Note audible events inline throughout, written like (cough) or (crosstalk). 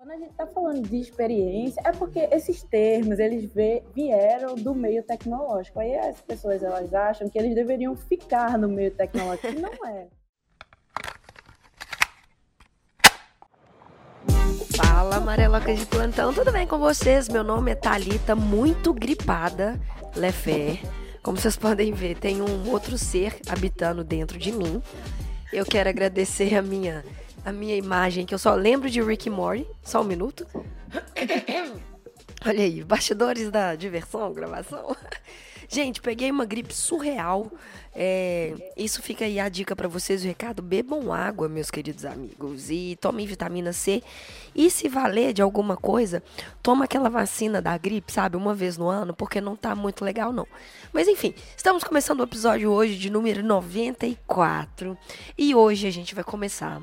Quando a gente está falando de experiência, é porque esses termos, eles vieram do meio tecnológico. Aí as pessoas, elas acham que eles deveriam ficar no meio tecnológico, e não é. Fala, amarelocas de plantão, tudo bem com vocês? Meu nome é Talita, muito gripada, Lefé. Como vocês podem ver, tem um outro ser habitando dentro de mim. Eu quero agradecer a minha a minha imagem, que eu só lembro de Rick Morty. Só um minuto. Olha aí, bastidores da diversão, gravação. Gente, peguei uma gripe surreal. É, isso fica aí a dica para vocês, o recado: bebam água, meus queridos amigos, e tomem vitamina C. E se valer de alguma coisa, toma aquela vacina da gripe, sabe, uma vez no ano, porque não tá muito legal, não. Mas enfim, estamos começando o episódio hoje de número 94. E hoje a gente vai começar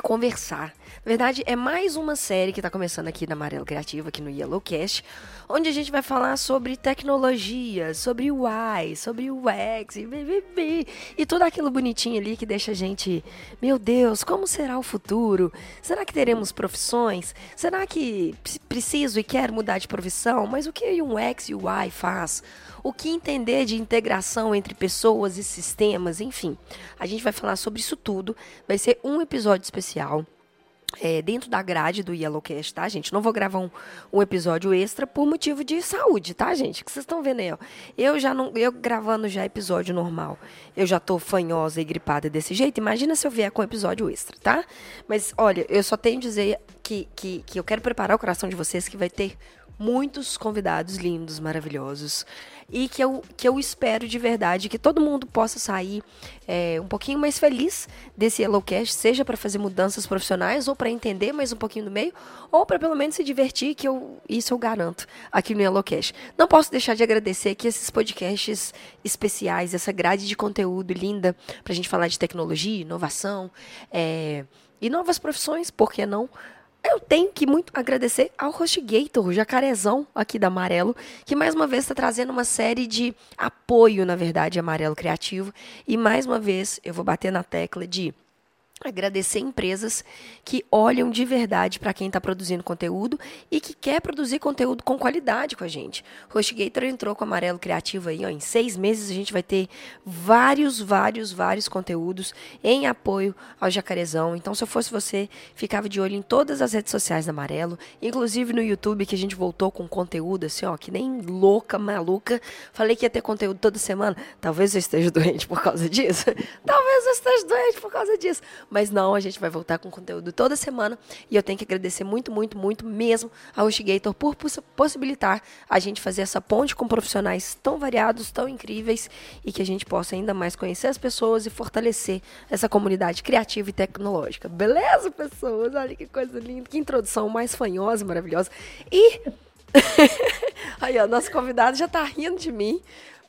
conversar. Na verdade, é mais uma série que está começando aqui na Amarelo Criativa, aqui no Yellowcast, onde a gente vai falar sobre tecnologia, sobre UI, sobre UX e, e, e tudo aquilo bonitinho ali que deixa a gente, meu Deus, como será o futuro? Será que teremos profissões? Será que preciso e quero mudar de profissão? Mas o que um UX e UI faz? O que entender de integração entre pessoas e sistemas, enfim. A gente vai falar sobre isso tudo. Vai ser um episódio especial. É, dentro da grade do Yellowcast, tá, gente? Não vou gravar um, um, episódio extra por motivo de saúde, tá, gente? Que vocês estão vendo aí, ó. Eu já não. Eu gravando já episódio normal. Eu já tô fanhosa e gripada desse jeito. Imagina se eu vier com episódio extra, tá? Mas, olha, eu só tenho a dizer que, que, que eu quero preparar o coração de vocês que vai ter muitos convidados lindos, maravilhosos e que eu, que eu espero de verdade que todo mundo possa sair é, um pouquinho mais feliz desse Yellowcast, seja para fazer mudanças profissionais ou para entender mais um pouquinho do meio, ou para pelo menos se divertir, que eu, isso eu garanto aqui no Yellowcast. Não posso deixar de agradecer aqui esses podcasts especiais, essa grade de conteúdo linda para a gente falar de tecnologia, inovação é, e novas profissões, por que não? Eu tenho que muito agradecer ao HostGator, o jacarezão aqui da Amarelo, que mais uma vez está trazendo uma série de apoio, na verdade, Amarelo Criativo. E mais uma vez eu vou bater na tecla de agradecer empresas que olham de verdade para quem está produzindo conteúdo e que quer produzir conteúdo com qualidade com a gente. HostGator entrou com Amarelo Criativo aí, ó, em seis meses a gente vai ter vários, vários, vários conteúdos em apoio ao Jacarezão. Então, se eu fosse você, ficava de olho em todas as redes sociais da Amarelo, inclusive no YouTube, que a gente voltou com conteúdo assim, ó, que nem louca, maluca. Falei que ia ter conteúdo toda semana. Talvez eu esteja (laughs) doente por causa disso. Talvez eu esteja doente por causa disso mas não, a gente vai voltar com conteúdo toda semana. E eu tenho que agradecer muito, muito, muito mesmo ao HostGator por possibilitar a gente fazer essa ponte com profissionais tão variados, tão incríveis e que a gente possa ainda mais conhecer as pessoas e fortalecer essa comunidade criativa e tecnológica. Beleza, pessoas? Olha que coisa linda, que introdução mais fanhosa, maravilhosa. E. (laughs) Aí, ó, nosso convidado já tá rindo de mim,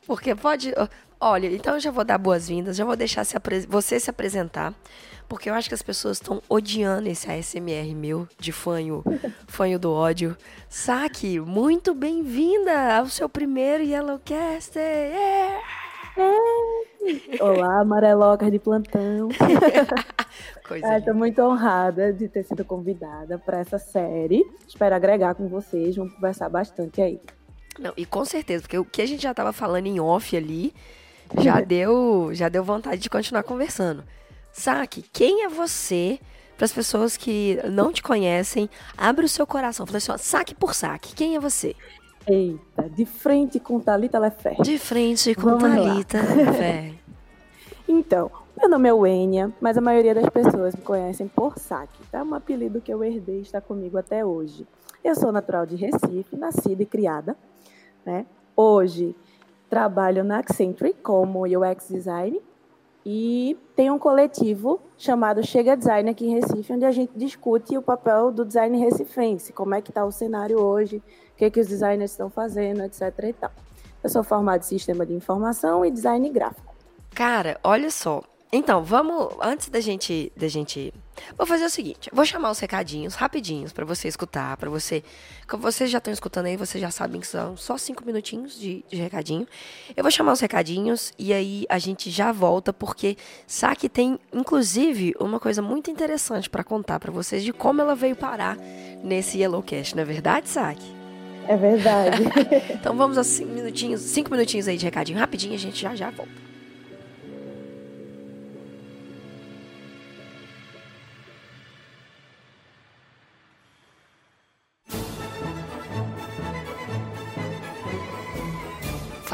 porque pode. Olha, então eu já vou dar boas-vindas, já vou deixar se você se apresentar. Porque eu acho que as pessoas estão odiando esse ASMR meu de fanho, (laughs) fanho do ódio. Saque, muito bem-vinda ao seu primeiro Yellowcast! Yeah! Olá, amarelocas de plantão. (laughs) Estou muito honrada de ter sido convidada para essa série. Espero agregar com vocês, vamos conversar bastante aí. Não, e com certeza, porque o que a gente já estava falando em off ali já (laughs) deu, já deu vontade de continuar conversando. Saque, quem é você? Para as pessoas que não te conhecem, abre o seu coração. Fala assim, ó, saque por saque. Quem é você? Eita, de frente com Thalita Lefé. De frente com Vamos Thalita Lefé. (laughs) então, meu nome é Wênia, mas a maioria das pessoas me conhecem por Saque. Tá? Um apelido que eu herdei e está comigo até hoje. Eu sou natural de Recife, nascida e criada. Né? Hoje trabalho na Accenture como UX Design e tem um coletivo chamado Chega Design aqui em Recife, onde a gente discute o papel do design recifense, como é que está o cenário hoje, o que, é que os designers estão fazendo, etc. E tal. Eu sou formada em Sistema de Informação e Design Gráfico. Cara, olha só, Então, vamos. Antes da gente. Da gente vou fazer o seguinte: vou chamar os recadinhos rapidinhos para você escutar, para você. Como vocês já estão escutando aí, vocês já sabem que são só cinco minutinhos de, de recadinho. Eu vou chamar os recadinhos e aí a gente já volta, porque Saki tem, inclusive, uma coisa muito interessante para contar para vocês de como ela veio parar nesse Yellowcast, não é verdade, Saki? É verdade. (laughs) então vamos a cinco minutinhos, cinco minutinhos aí de recadinho rapidinho, a gente já já volta.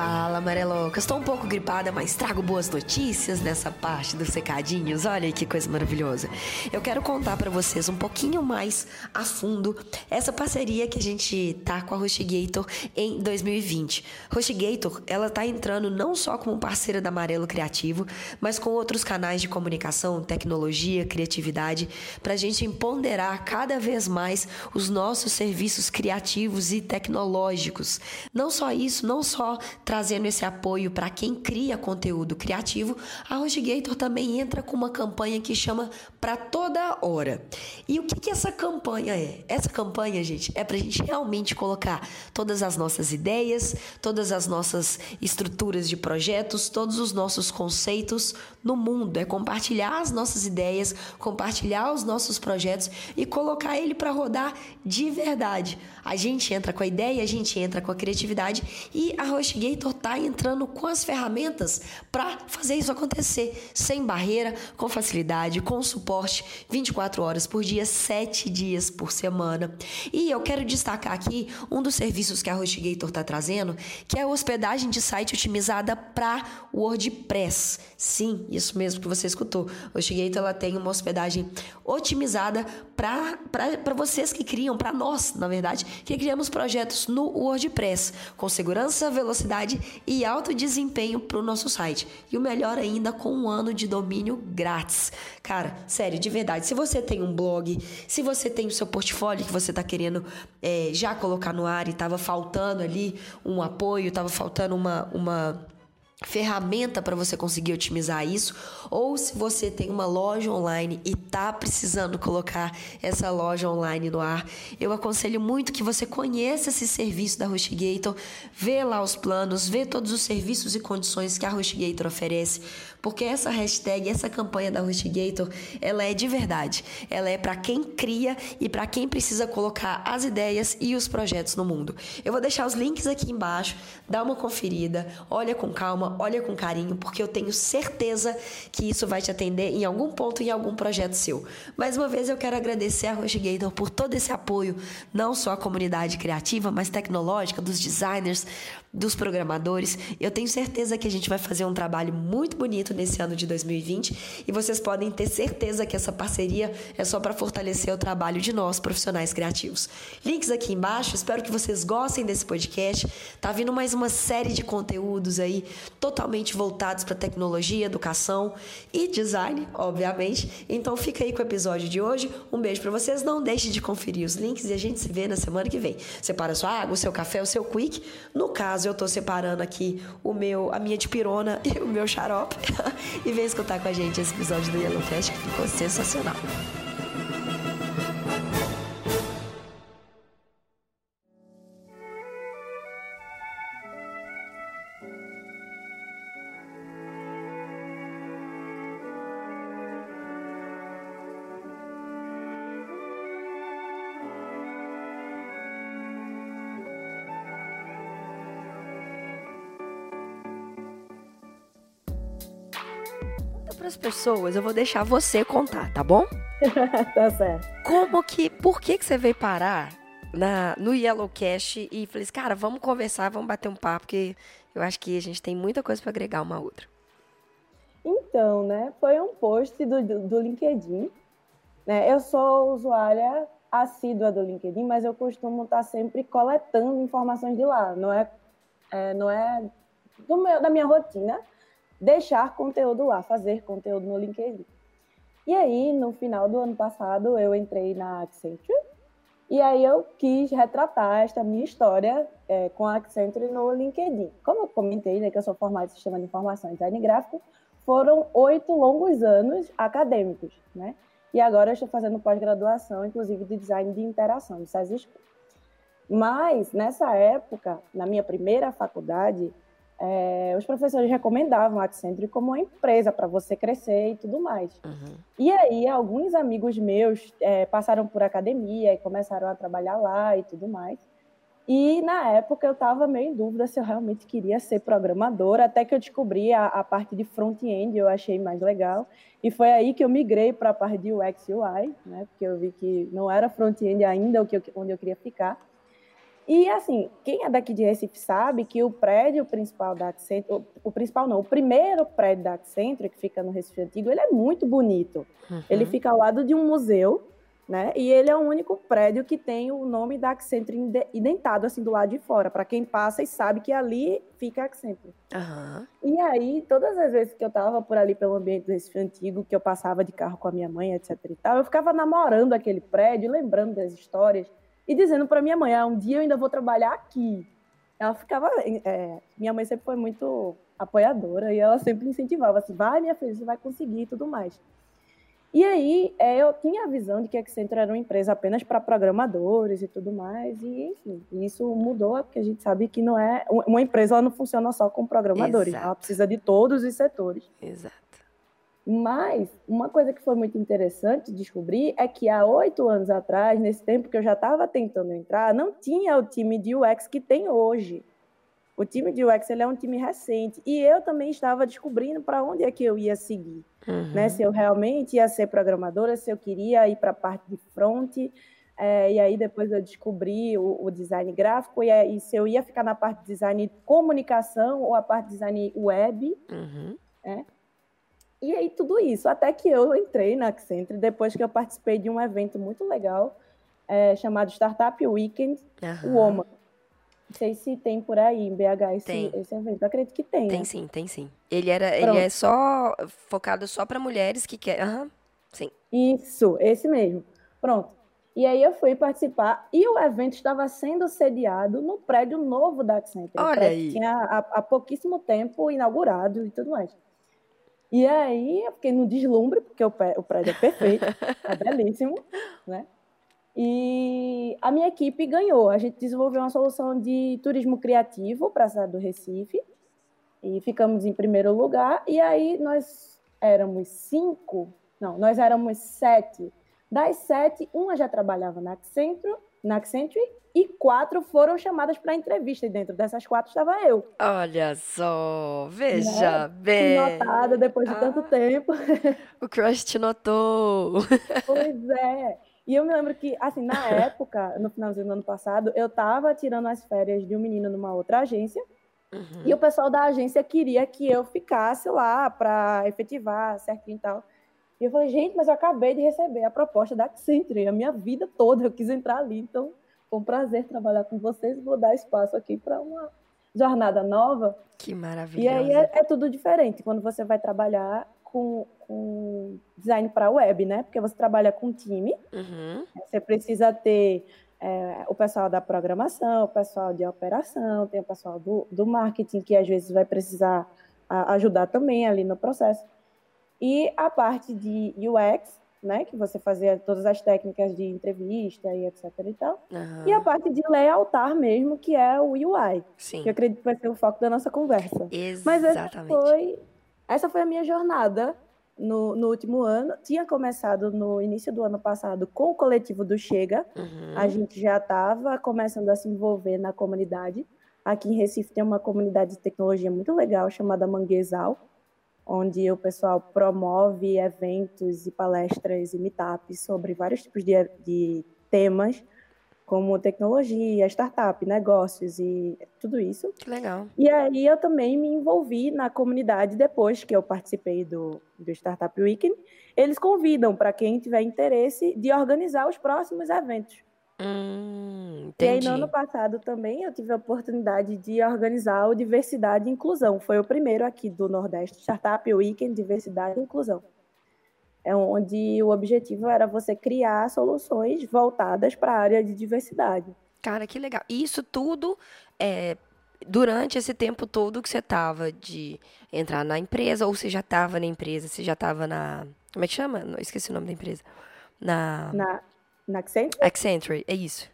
Fala, Amareloca. Estou um pouco gripada, mas trago boas notícias nessa parte dos secadinhos. Olha que coisa maravilhosa. Eu quero contar para vocês um pouquinho mais a fundo essa parceria que a gente tá com a HostGator em 2020. HostGator, ela tá entrando não só como parceira da Amarelo Criativo, mas com outros canais de comunicação, tecnologia, criatividade, para a gente empoderar cada vez mais os nossos serviços criativos e tecnológicos. Não só isso, não só trazendo esse apoio para quem cria conteúdo criativo, a HostGator também entra com uma campanha que chama Para Toda Hora. E o que, que essa campanha é? Essa campanha, gente, é para a gente realmente colocar todas as nossas ideias, todas as nossas estruturas de projetos, todos os nossos conceitos no mundo. É compartilhar as nossas ideias, compartilhar os nossos projetos e colocar ele para rodar de verdade. A gente entra com a ideia, a gente entra com a criatividade e a HostGator está entrando com as ferramentas para fazer isso acontecer sem barreira, com facilidade, com suporte 24 horas por dia, 7 dias por semana. E eu quero destacar aqui um dos serviços que a HostGator está trazendo, que é a hospedagem de site otimizada para WordPress. Sim, isso mesmo que você escutou. A HostGator ela tem uma hospedagem otimizada para vocês que criam, para nós, na verdade, que criamos projetos no WordPress, com segurança, velocidade e alto desempenho para o nosso site. E o melhor ainda, com um ano de domínio grátis. Cara, sério, de verdade, se você tem um blog, se você tem o seu portfólio que você está querendo é, já colocar no ar e estava faltando ali um apoio, estava faltando uma. uma ferramenta para você conseguir otimizar isso, ou se você tem uma loja online e tá precisando colocar essa loja online no ar, eu aconselho muito que você conheça esse serviço da HostGator, vê lá os planos, vê todos os serviços e condições que a HostGator oferece, porque essa hashtag, essa campanha da HostGator, ela é de verdade. Ela é para quem cria e para quem precisa colocar as ideias e os projetos no mundo. Eu vou deixar os links aqui embaixo, dá uma conferida, olha com calma, olha com carinho, porque eu tenho certeza que isso vai te atender em algum ponto em algum projeto seu. Mais uma vez eu quero agradecer a HostGator por todo esse apoio, não só à comunidade criativa, mas tecnológica, dos designers, dos programadores. Eu tenho certeza que a gente vai fazer um trabalho muito bonito nesse ano de 2020 e vocês podem ter certeza que essa parceria é só para fortalecer o trabalho de nós, profissionais criativos. Links aqui embaixo, espero que vocês gostem desse podcast. Tá vindo mais uma série de conteúdos aí totalmente voltados para tecnologia, educação e design, obviamente. Então fica aí com o episódio de hoje. Um beijo para vocês, não deixe de conferir os links e a gente se vê na semana que vem. Separa sua água, o seu café, o seu quick. No caso eu tô separando aqui o meu, a minha de pirona (laughs) e o meu xarope. (laughs) e vem escutar com a gente esse episódio do Yellowcast que ficou sensacional. Para as pessoas, eu vou deixar você contar, tá bom? (laughs) tá certo. Como que, por que que você veio parar na, no Yellowcast e falei assim, cara, vamos conversar, vamos bater um papo, porque eu acho que a gente tem muita coisa para agregar uma a outra. Então, né, foi um post do, do, do LinkedIn. Né? Eu sou usuária assídua do LinkedIn, mas eu costumo estar sempre coletando informações de lá. Não é, é não é do meu, da minha rotina, deixar conteúdo lá, fazer conteúdo no LinkedIn. E aí, no final do ano passado, eu entrei na Accenture e aí eu quis retratar esta minha história é, com a Accenture no LinkedIn. Como eu comentei, né, que eu sou formada em Sistema de Informação e Design Gráfico, foram oito longos anos acadêmicos, né? E agora eu estou fazendo pós-graduação, inclusive de design de interação, de SESI School. Mas, nessa época, na minha primeira faculdade, é, os professores recomendavam a Accenture como uma empresa para você crescer e tudo mais. Uhum. E aí, alguns amigos meus é, passaram por academia e começaram a trabalhar lá e tudo mais. E na época eu estava meio em dúvida se eu realmente queria ser programadora, até que eu descobri a, a parte de front-end, eu achei mais legal. E foi aí que eu migrei para a parte de UX UI, né? Porque eu vi que não era front-end ainda onde eu queria ficar. E assim, quem é daqui de Recife sabe que o prédio principal da Accenture, o, principal não, o primeiro prédio da Accenture, que fica no Recife Antigo, ele é muito bonito. Uhum. Ele fica ao lado de um museu, né? E ele é o único prédio que tem o nome da Accenture indentado assim do lado de fora, para quem passa e sabe que ali fica a Accenture. Uhum. E aí, todas as vezes que eu tava por ali pelo ambiente do Recife Antigo, que eu passava de carro com a minha mãe, etc e tal, eu ficava namorando aquele prédio, lembrando das histórias e dizendo para minha mãe, ah, um dia eu ainda vou trabalhar aqui. Ela ficava, é, minha mãe sempre foi muito apoiadora e ela sempre incentivava assim, vai minha filha, você vai conseguir e tudo mais. E aí é, eu tinha a visão de que a Accenture era uma empresa apenas para programadores e tudo mais, e enfim, isso mudou porque a gente sabe que não é uma empresa ela não funciona só com programadores, Exato. ela precisa de todos os setores. Exato. Mas uma coisa que foi muito interessante descobrir é que há oito anos atrás, nesse tempo que eu já estava tentando entrar, não tinha o time de UX que tem hoje. O time de UX ele é um time recente e eu também estava descobrindo para onde é que eu ia seguir, uhum. né? Se eu realmente ia ser programadora, se eu queria ir para a parte de front, é, e aí depois eu descobri o, o design gráfico e, se eu ia ficar na parte de design comunicação ou a parte de design web, uhum. né? E aí tudo isso, até que eu entrei na Accenture depois que eu participei de um evento muito legal é, chamado Startup Weekend uhum. Woman. Não sei se tem por aí em BH esse, esse evento. Eu acredito que tem. Tem né? sim, tem sim. Ele, era, ele é só focado só para mulheres que querem. Uhum. Sim. Isso, esse mesmo. Pronto. E aí eu fui participar e o evento estava sendo sediado no prédio novo da Accenture. Olha aí. Tinha há, há pouquíssimo tempo inaugurado e tudo mais. E aí eu fiquei no deslumbre, porque o, prédio é perfeito, é (laughs) belíssimo, né? E a minha equipe ganhou. A gente desenvolveu uma solução de turismo criativo para a cidade do Recife. E ficamos em primeiro lugar. E aí nós éramos cinco, não, nós éramos sete. Das sete, uma já trabalhava na Accenture, na Accenture e quatro foram chamadas para entrevista. E dentro dessas quatro estava eu. Olha só, veja né? bem. Notada depois de ah, tanto tempo. O crush te notou. Pois é. E eu me lembro que, assim, na (laughs) época, no finalzinho do ano passado, eu estava tirando as férias de um menino numa outra agência. Uhum. E o pessoal da agência queria que eu ficasse lá para efetivar certinho e tal. E eu falei, gente, mas eu acabei de receber a proposta da Accenture, a minha vida toda eu quis entrar ali, então foi um prazer trabalhar com vocês. Vou dar espaço aqui para uma jornada nova. Que maravilha. E aí é, é, tudo diferente quando você vai trabalhar com, com design para web, né? Porque você trabalha com time, uhum. você precisa ter é, o pessoal da programação, o pessoal de operação, tem o pessoal do, do marketing que às vezes vai precisar a, ajudar também ali no processo. E a parte de UX, né? Que você fazia todas as técnicas de entrevista e etc e tal. Uhum. E a parte de layoutar mesmo, que é o UI. Sim. Que eu acredito que vai ser o foco da nossa conversa. Exatamente. Mas essa foi, essa foi a minha jornada no, no último ano. Tinha começado no início do ano passado com o coletivo do Chega. Uhum. A gente já estava começando a se envolver na comunidade. Aqui em Recife tem uma comunidade de tecnologia muito legal chamada Manguezal onde o pessoal promove eventos e palestras e meetups sobre vários tipos de, de temas, como tecnologia, startup, negócios e tudo isso. Que legal. E aí eu também me envolvi na comunidade depois que eu participei do, do Startup Weekend. Eles convidam para quem tiver interesse de organizar os próximos eventos. Hum, e aí, no ano passado também, eu tive a oportunidade de organizar o Diversidade e Inclusão. Foi o primeiro aqui do Nordeste, Startup Weekend Diversidade e Inclusão. É onde o objetivo era você criar soluções voltadas para a área de diversidade. Cara, que legal. Isso tudo é, durante esse tempo todo que você tava de entrar na empresa, ou você já tava na empresa, você já tava na. Como é que chama? Não, esqueci o nome da empresa. Na. Na, na Accenture? Accenture, é isso.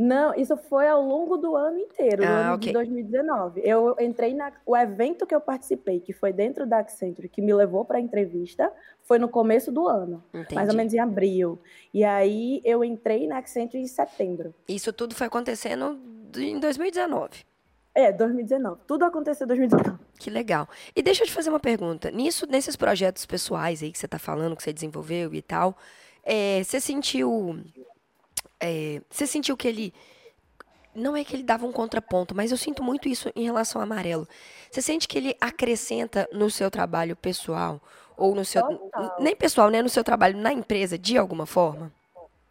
Não, isso foi ao longo do ano inteiro, Ah, ano ok. de 2019. Eu entrei na. O evento que eu participei, que foi dentro da Accenture, que me levou para a entrevista, foi no começo do ano, Entendi. mais ou menos em abril. E aí eu entrei na Accenture em setembro. Isso tudo foi acontecendo em 2019. É, 2019. Tudo aconteceu em 2019. Que legal. E deixa eu te fazer uma pergunta. Nisso, nesses projetos pessoais aí que você está falando, que você desenvolveu e tal, é, você sentiu. é, você sentiu que ele. Não é que ele dava um contraponto, mas eu sinto muito isso em relação ao amarelo. Você sente que ele acrescenta no seu trabalho pessoal? Ou no seu. Total. Nem pessoal, né? No seu trabalho na empresa, de alguma forma?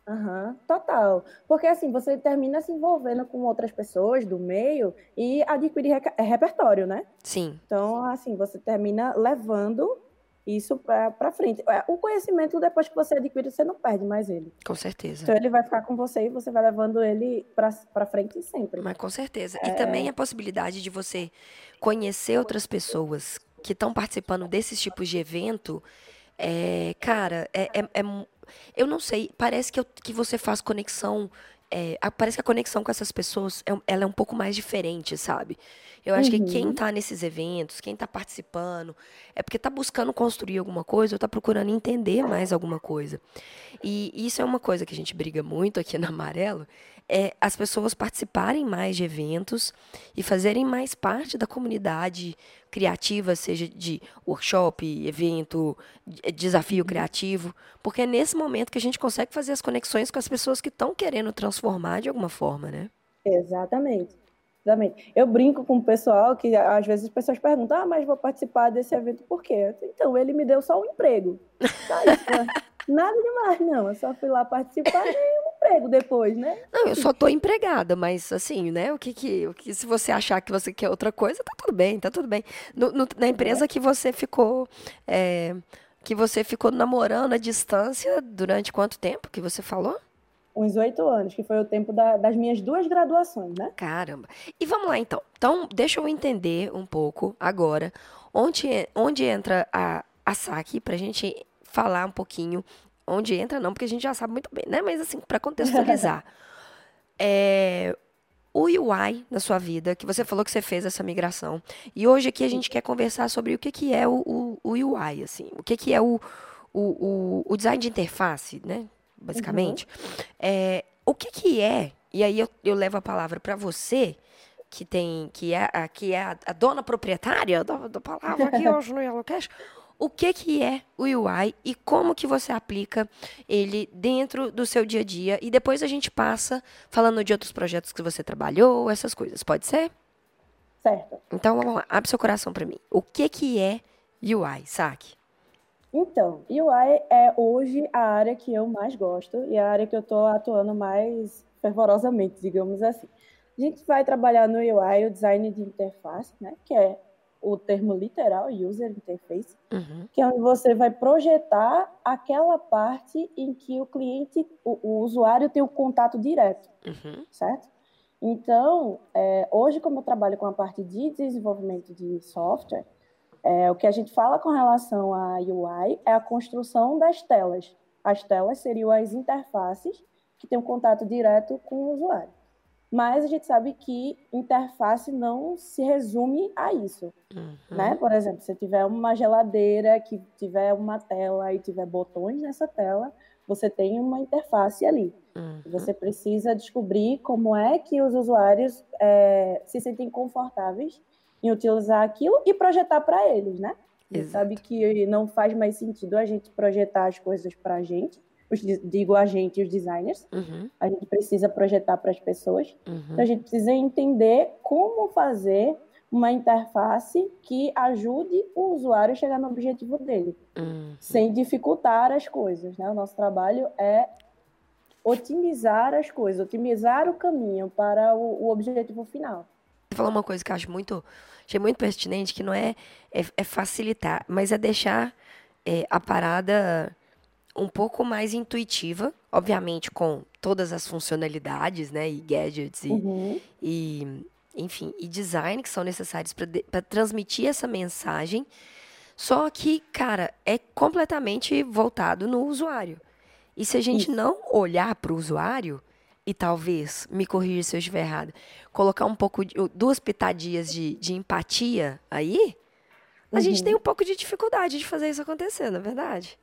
Aham, total. Porque assim, você termina se envolvendo com outras pessoas do meio e adquire reca- repertório, né? Sim, Então, assim, você termina levando isso para frente. É, O conhecimento, depois que você adquire, você não perde mais ele. com certeza. Então, ele vai ficar com você e você vai levando ele para frente sempre. Mas com certeza. É. E também a possibilidade de você conhecer outras pessoas que estão participando desses tipos de evento. É, cara, é, é- é eu não sei, parece que, eu- que você faz conexão. É, parece que a conexão com essas pessoas é, um- ela é um pouco mais diferente, sabe? Eu acho que quem Uhum. tá nesses eventos, quem tá participando, é porque tá buscando construir alguma coisa ou tá procurando entender mais alguma coisa. E isso é uma coisa que a gente briga muito aqui na Amarelo, é as pessoas participarem mais de eventos e fazerem mais parte da comunidade criativa, seja de workshop, evento, de- desafio criativo, porque é nesse momento que a gente consegue fazer as conexões com as pessoas que estão querendo transformar de alguma forma, né? Exatamente. Exatamente. Eu brinco com o pessoal que às vezes as pessoas perguntam: ah, mas vou participar desse evento por quê? Então, ele me deu só um emprego. Só isso, né? (laughs) Nada demais, não. Eu só fui lá participar e emprego depois, né? Não, eu só tô empregada, mas assim, né? O que que, o que se você achar que você quer outra coisa, tá tudo bem, tá tudo bem. No- no- na empresa que você ficou, é, que você ficou namorando à distância durante quanto tempo que você falou? Uns oito anos, que foi o tempo da- das minhas duas graduações, né? Caramba. E vamos lá então. Então, deixa eu entender um pouco agora onde, é- onde entra a, a saque pra gente falar um pouquinho. Onde entra, não, porque a gente já sabe muito bem, né? Mas assim, pra contextualizar. (laughs) é, o UI na sua vida, que você falou que você fez essa migração. E hoje aqui a gente quer conversar sobre o que, que é o, o, o UI, assim. O que, que é o, o, o, design de interface, né? Basicamente. É, o que, que é, e aí eu, eu levo a palavra para você, que tem, que é, a, que é a, a dona proprietária da, da palavra aqui (laughs) hoje no Yellowcast, o que, que é o UI e como que você aplica ele dentro do seu dia a dia. E depois a gente passa falando de outros projetos que você trabalhou, essas coisas. Pode ser? Certo. Então vamos lá, abre seu coração para mim. O que, que é UI, saque? Então, UI é hoje a área que eu mais gosto e a área que eu estou atuando mais fervorosamente, digamos assim. A gente vai trabalhar no UI o design de interface, né? Que é o termo literal, user interface, Uhum, que é onde você vai projetar aquela parte em que o cliente, o, o usuário tem o contato direto, uhum, certo? Então, é, hoje, como eu trabalho com a parte de desenvolvimento de software, é, o que a gente fala com relação à UI é a construção das telas. As telas seriam as interfaces que têm um contato direto com o usuário. Mas a gente sabe que interface não se resume a isso uhum. né? Por exemplo, se tiver uma geladeira que tiver uma tela e tiver botões nessa tela, você tem uma interface ali. uhum. Você precisa descobrir como é que os usuários é, se sentem confortáveis em utilizar aquilo e projetar para eles, né? Exato. sabe que não faz mais sentido a gente projetar as coisas para a gente, os, digo a gente e os designers, Uhum, a gente precisa projetar para as pessoas. uhum. Então, a gente precisa entender como fazer uma interface que ajude o usuário a chegar no objetivo dele, Hum, sem dificultar as coisas. Né? O nosso trabalho é otimizar as coisas, otimizar o caminho para o, o objetivo final. Você falou uma coisa que eu acho muito, achei muito pertinente, que não é, é, é facilitar, mas é deixar é, a parada um pouco mais intuitiva, obviamente com todas as funcionalidades, né, e gadgets e, Uhum. e, enfim, e design que são necessários para transmitir essa mensagem. Só que, cara, é completamente voltado no usuário. E se a gente Isso. não olhar para o usuário, e talvez, me corrija se eu estiver errado, colocar um pouco, de, duas pitadinhas de, de empatia aí, a uhum. gente tem um pouco de dificuldade de fazer isso acontecer, na é verdade?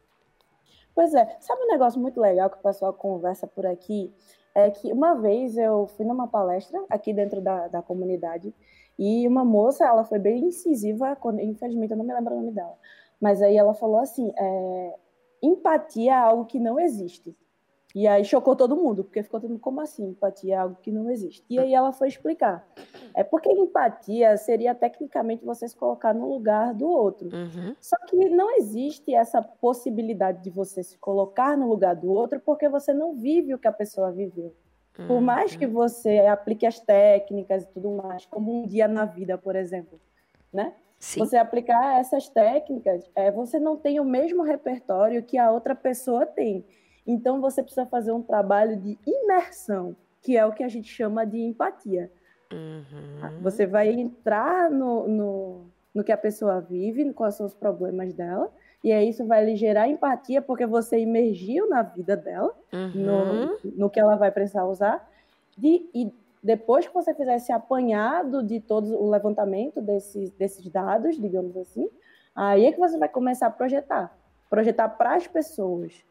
Pois é. Sabe um negócio muito legal que o pessoal conversa por aqui? É que uma vez eu fui numa palestra aqui dentro da, da comunidade e uma moça, ela foi bem incisiva, quando, infelizmente eu não me lembro o nome dela, mas aí ela falou assim, é, empatia é algo que não existe. E aí chocou todo mundo, porque ficou todo mundo, como assim? Empatia é algo que não existe. E aí ela foi explicar. É porque empatia seria tecnicamente você se colocar no lugar do outro. Uhum. Só que não existe essa possibilidade de você se colocar no lugar do outro porque você não vive o que a pessoa viveu. Uhum. Por mais que você aplique as técnicas e tudo mais, como um dia na vida, por exemplo, né? Sim. Você aplicar essas técnicas, é, você não tem o mesmo repertório que a outra pessoa tem. Então, você precisa fazer um trabalho de imersão, que é o que a gente chama de empatia. Uhum. Você vai entrar no, no, no que a pessoa vive, quais são os problemas dela, e aí isso vai lhe gerar empatia, porque você imergiu na vida dela, uhum. no, no que ela vai precisar usar, de, e depois que você fizer esse apanhado de todo o levantamento desses, desses dados, digamos assim, aí é que você vai começar a projetar. Projetar para as pessoas.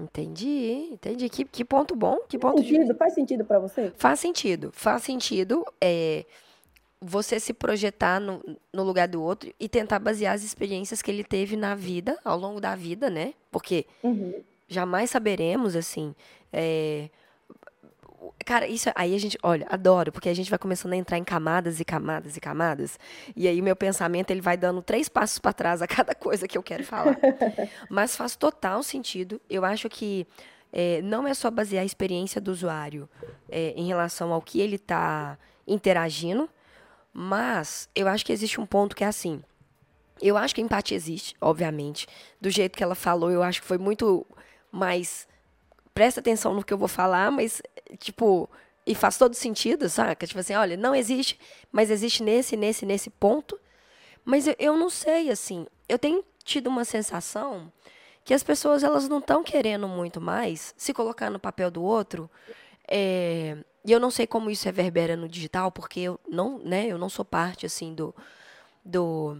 Entendi, entendi. Que, que ponto bom, que ponto faz sentido, de... Faz sentido para você? Faz sentido, faz sentido é, você se projetar no, no lugar do outro e tentar basear as experiências que ele teve na vida, ao longo da vida, né? Porque uhum. jamais saberemos, assim, é, Cara, isso aí a gente, olha, adoro, porque a gente vai começando a entrar em camadas e camadas e camadas. E aí meu pensamento ele vai dando três passos para trás a (laughs) cada coisa que eu quero falar. Mas faz total sentido. Eu acho que é, não é só basear a experiência do usuário é, em relação ao que ele está interagindo, mas eu acho que existe um ponto que é assim. Eu acho que a empatia existe, obviamente. Do jeito que ela falou, eu acho que foi muito mais presta atenção no que eu vou falar, mas, tipo, e faz todo sentido, saca? Tipo assim, olha, não existe, mas existe nesse, nesse, nesse ponto. Mas eu, eu não sei, assim, eu tenho tido uma sensação que as pessoas, elas não estão querendo muito mais se colocar no papel do outro. É, e eu não sei como isso reverbera no digital, porque eu não, né, eu não sou parte, assim, do... do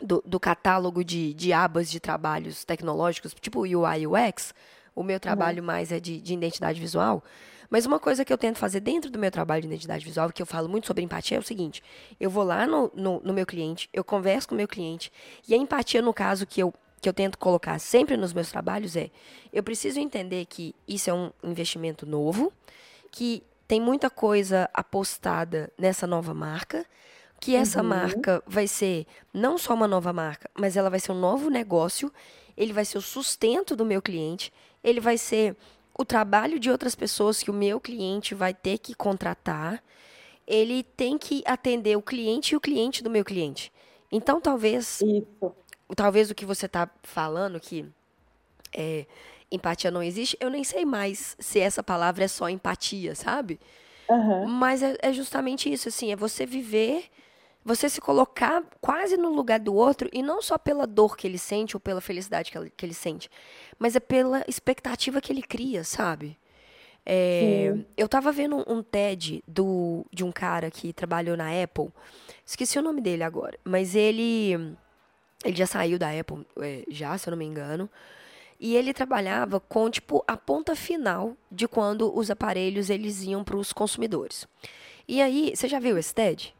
do, do catálogo de, de abas de trabalhos tecnológicos, tipo UI UX, o meu trabalho uhum. mais é de, de identidade visual. Mas uma coisa que eu tento fazer dentro do meu trabalho de identidade visual, que eu falo muito sobre empatia, é o seguinte: eu vou lá no, no, no meu cliente, eu converso com o meu cliente, e a empatia, no caso, que eu, que eu tento colocar sempre nos meus trabalhos é: eu preciso entender que isso é um investimento novo, que tem muita coisa apostada nessa nova marca, que essa uhum. marca vai ser não só uma nova marca, mas ela vai ser um novo negócio, ele vai ser o sustento do meu cliente ele vai ser o trabalho de outras pessoas que o meu cliente vai ter que contratar. Ele tem que atender o cliente e o cliente do meu cliente. Então, talvez. Isso. Talvez o que você está falando, que é, empatia não existe, eu nem sei mais se essa palavra é só empatia, sabe? Uhum. Mas é, é justamente isso, assim, é você viver você se colocar quase no lugar do outro e não só pela dor que ele sente ou pela felicidade que ele, que ele sente, mas é pela expectativa que ele cria, sabe? É, eu estava vendo um TED do, de um cara que trabalhou na Apple, esqueci o nome dele agora, mas ele ele já saiu da Apple, é, já, se eu não me engano, e ele trabalhava com tipo a ponta final de quando os aparelhos eles iam para os consumidores. E aí, você já viu esse TED?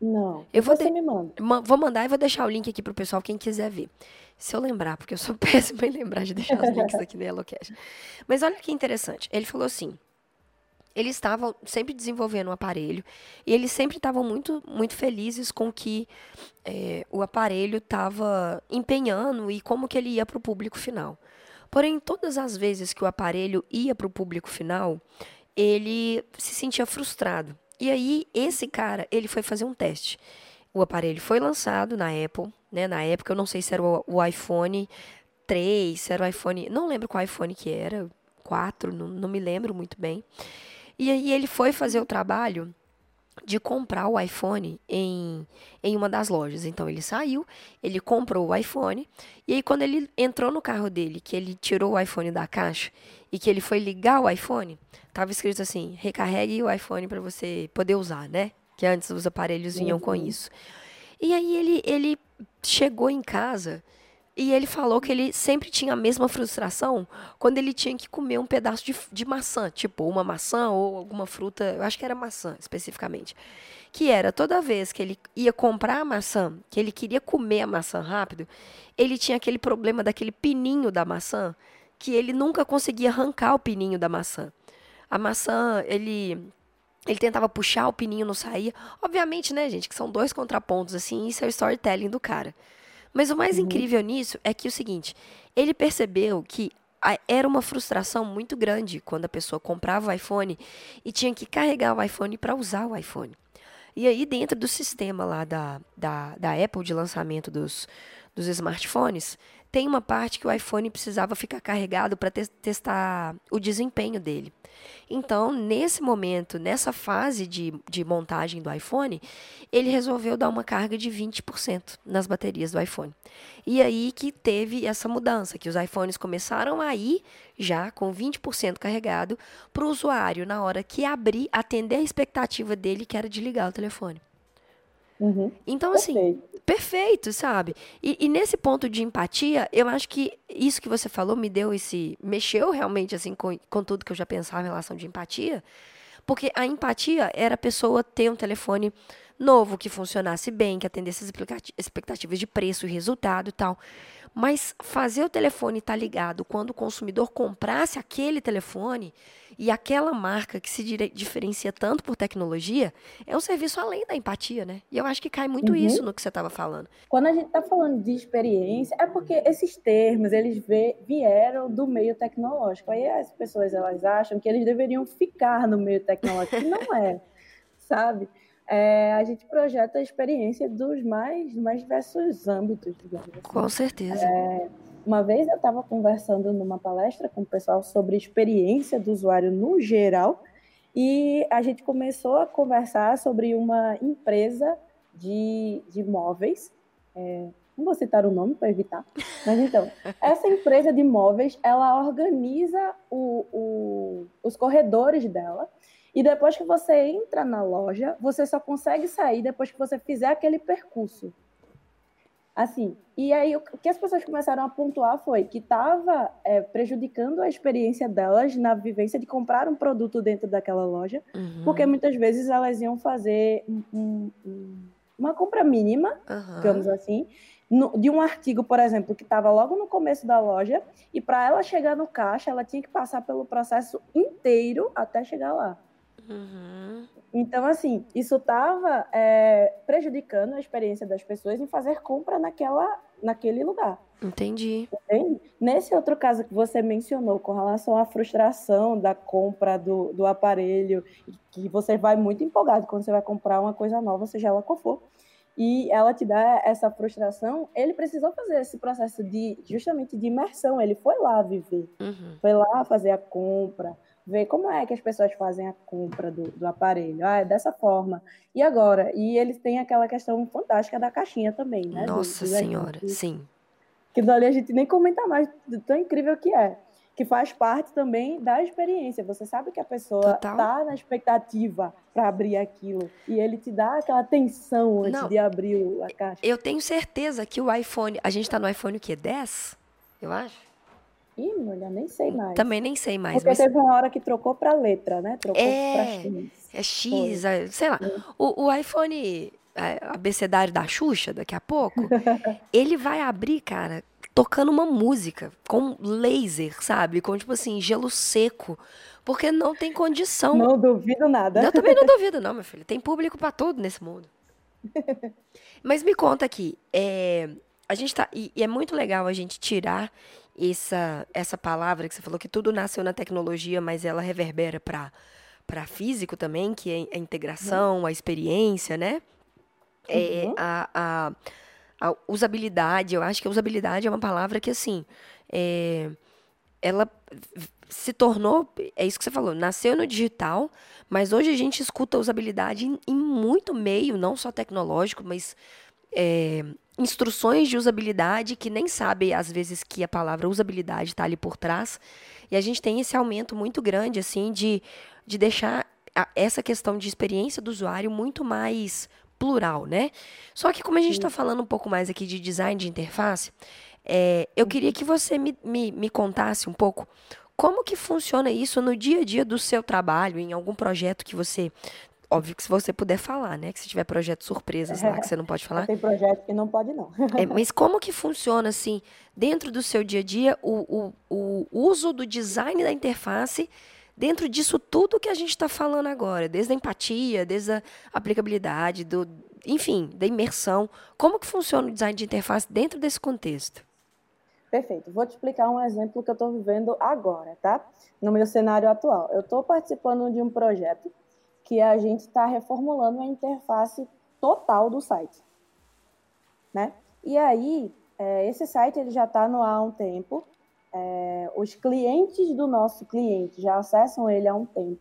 Não. Eu vou você me manda. Vou mandar e vou deixar o link aqui pro pessoal, quem quiser ver. Se eu lembrar, porque eu sou (laughs) péssima em lembrar de deixar os links aqui no HelloCast. Mas olha que interessante. Ele falou assim: eles estavam sempre desenvolvendo o um aparelho e eles sempre estavam muito, muito felizes com que é, o aparelho estava empenhando e como que ele ia para o público final. Porém, todas as vezes que o aparelho ia para o público final, ele se sentia frustrado. E aí, esse cara, ele foi fazer um teste. O aparelho foi lançado na Apple, né? Na época, eu não sei se era o, iPhone 3, se era o iPhone... Não lembro qual iPhone que era, 4, não, não me lembro muito bem. E aí, ele foi fazer o trabalho de comprar o iPhone em, em uma das lojas. Então ele saiu, ele comprou o iPhone, e aí quando ele entrou no carro dele, que ele tirou o iPhone da caixa e que ele foi ligar o iPhone, tava escrito assim: recarregue o iPhone para você poder usar, né? Que antes os aparelhos vinham com isso. E aí ele, ele chegou em casa e ele falou que ele sempre tinha a mesma frustração quando ele tinha que comer um pedaço de, de maçã, tipo uma maçã ou alguma fruta, eu acho que era maçã especificamente. Que era toda vez que ele ia comprar a maçã, que ele queria comer a maçã rápido, ele tinha aquele problema daquele pininho da maçã, que ele nunca conseguia arrancar o pininho da maçã. A maçã, ele ele tentava puxar, o pininho não saía. Obviamente, né, gente, que são dois contrapontos, assim, isso é o storytelling do cara. Mas o mais uhum. incrível nisso é que o seguinte, ele percebeu que era uma frustração muito grande quando a pessoa comprava o iPhone e tinha que carregar o iPhone para usar o iPhone. E aí, dentro do sistema lá da, da, da Apple de lançamento dos, dos smartphones, tem uma parte que o iPhone precisava ficar carregado para te testar o desempenho dele. Então, nesse momento, nessa fase de, de montagem do iPhone, ele resolveu dar uma carga de 20% nas baterias do iPhone. E aí que teve essa mudança, que os iPhones começaram a ir já com 20% carregado para o usuário na hora que abrir, atender a expectativa dele, que era de ligar o telefone. Uhum. Então, assim, perfeito, perfeito sabe? E, e, nesse ponto de empatia, eu acho que isso que você falou me deu esse. mexeu realmente, assim, com, com tudo que eu já pensava em relação de empatia. Porque a empatia era a pessoa ter um telefone novo, que funcionasse bem, que atendesse as expectativas de preço e resultado e tal. Mas fazer o telefone estar tá ligado quando o consumidor comprasse aquele telefone e aquela marca que se diferencia tanto por tecnologia é um serviço além da empatia, né? E eu acho que cai muito uhum. isso no que você estava falando. Quando a gente está falando de experiência, é porque esses termos, eles vieram do meio tecnológico. Aí as pessoas, elas acham que eles deveriam ficar no meio tecnológico, e não é, (laughs) sabe? É, a gente projeta a experiência dos mais, mais diversos âmbitos, digamos assim. Com certeza. É, uma vez eu estava conversando numa palestra com o pessoal sobre experiência do usuário no geral e a gente começou a conversar sobre uma empresa de, de móveis. É, não vou citar o nome para evitar, mas então, (laughs) essa empresa de móveis, ela organiza o, o, os corredores dela e depois que você entra na loja, você só consegue sair depois que você fizer aquele percurso. Assim, e aí o que as pessoas começaram a pontuar foi que estava é, prejudicando a experiência delas na vivência de comprar um produto dentro daquela loja, uhum. porque muitas vezes elas iam fazer um, um, uma compra mínima, uhum. digamos assim, no, de um artigo, por exemplo, que estava logo no começo da loja, e para ela chegar no caixa, ela tinha que passar pelo processo inteiro até chegar lá. Uhum. Então, assim, isso estava é, prejudicando a experiência das pessoas em fazer compra naquela, naquele lugar. Entendi. Entende? Nesse outro caso que você mencionou, com relação à frustração da compra do, do aparelho, que você vai muito empolgado quando você vai comprar uma coisa nova, seja ela qual for, e ela te dá essa frustração, ele precisou fazer esse processo de justamente de imersão. Ele foi lá viver, uhum. foi lá fazer a compra, ver como é que as pessoas fazem a compra do, do aparelho. Ah, é dessa forma. E agora? E eles têm aquela questão fantástica da caixinha também, né? Nossa do, do Senhora, sim. Que dali a gente nem comenta mais do tão incrível que é. Que faz parte também da experiência. Você sabe que a pessoa Total. tá na expectativa para abrir aquilo. E ele te dá aquela tensão antes Não, de abrir a caixa. Eu tenho certeza que o iPhone. A gente está no iPhone o quê? 10? Eu acho. Ih, mulher, nem sei mais. Também nem sei mais. Porque mas... teve uma hora que trocou para letra, né? Trocou é, para X. É X, Foi. sei lá. É. O, o iPhone é, abecedário da Xuxa, daqui a pouco, (laughs) ele vai abrir, cara, tocando uma música com laser, sabe? Com, tipo assim, gelo seco. Porque não tem condição. Não duvido nada. Eu também não duvido, não, meu filho. Tem público para tudo nesse mundo. (laughs) Mas me conta aqui, é, a gente tá. E, e, é muito legal a gente tirar essa, essa palavra que você falou, que tudo nasceu na tecnologia, mas ela reverbera para para físico também, que é a integração, uhum. a experiência, né? É, uhum. a, a, a, usabilidade, eu acho que a usabilidade é uma palavra que, assim, é, ela se tornou, é isso que você falou, nasceu no digital, mas hoje a gente escuta usabilidade em, em muito meio, não só tecnológico, mas é, instruções de usabilidade que nem sabe às vezes que a palavra usabilidade está ali por trás. E a gente tem esse aumento muito grande assim de, de deixar a, essa questão de experiência do usuário muito mais plural, né? Só que como a gente está falando um pouco mais aqui de design de interface, é, eu queria que você me, me, me contasse um pouco como que funciona isso no dia a dia do seu trabalho, em algum projeto que você Óbvio que se você puder falar, né? Que se tiver projetos surpresas lá que você não pode (laughs) falar. Tem projeto que não pode, não. é, (laughs) mas como que funciona, assim, dentro do seu dia a dia, o, o, o uso do design da interface dentro disso tudo que a gente está falando agora, desde a empatia, desde a aplicabilidade, do, enfim, da imersão. Como que funciona o design de interface dentro desse contexto? Perfeito. Vou te explicar um exemplo que eu estou vivendo agora, tá? No meu cenário atual. Eu estou participando de um projeto que a gente está reformulando a interface total do site, né? E aí, é, esse site ele já está no ar há um tempo. É, os clientes do nosso cliente já acessam ele há um tempo.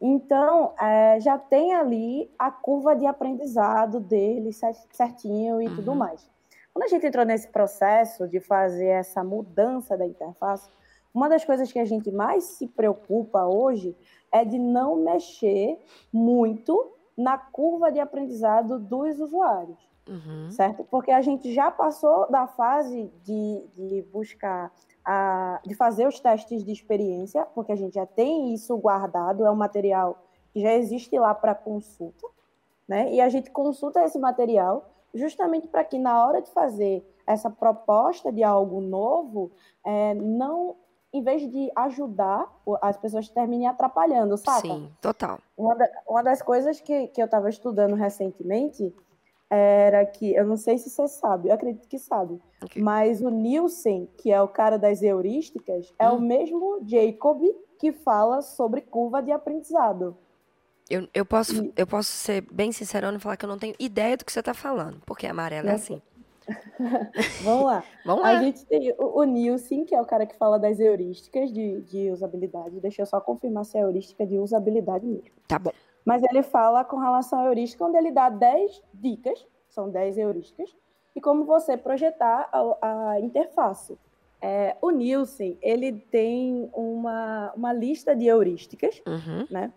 Então, é, já tem ali a curva de aprendizado dele certinho e uhum. tudo mais. Quando a gente entrou nesse processo de fazer essa mudança da interface, uma das coisas que a gente mais se preocupa hoje é de não mexer muito na curva de aprendizado dos usuários, uhum. certo? Porque a gente já passou da fase de, de buscar, a, de fazer os testes de experiência, porque a gente já tem isso guardado, é um material que já existe lá para consulta, né? E a gente consulta esse material justamente para que na hora de fazer essa proposta de algo novo, é, não, em vez de ajudar, as pessoas terminem atrapalhando, sabe? Sim, total. Uma, da, uma das coisas que, que eu estava estudando recentemente era que, eu não sei se você sabe, eu acredito que sabe, okay. mas o Nielsen, que é o cara das heurísticas, hum. é o hum. mesmo Jacob que fala sobre curva de aprendizado. Eu, eu, posso, e... eu posso ser bem sincero e falar que eu não tenho ideia do que você está falando, porque amarelo é assim. (laughs) Vamos lá. Vamos lá. A gente tem o, o Nielsen, que é o cara que fala das heurísticas de, de usabilidade. Deixa eu só confirmar se é heurística de usabilidade mesmo. Tá bom. Mas ele fala com relação à heurística, onde ele dá 10 dicas, são 10 heurísticas, e como você projetar a, a interface. É, o Nielsen, ele tem uma, uma lista de heurísticas, uhum. né?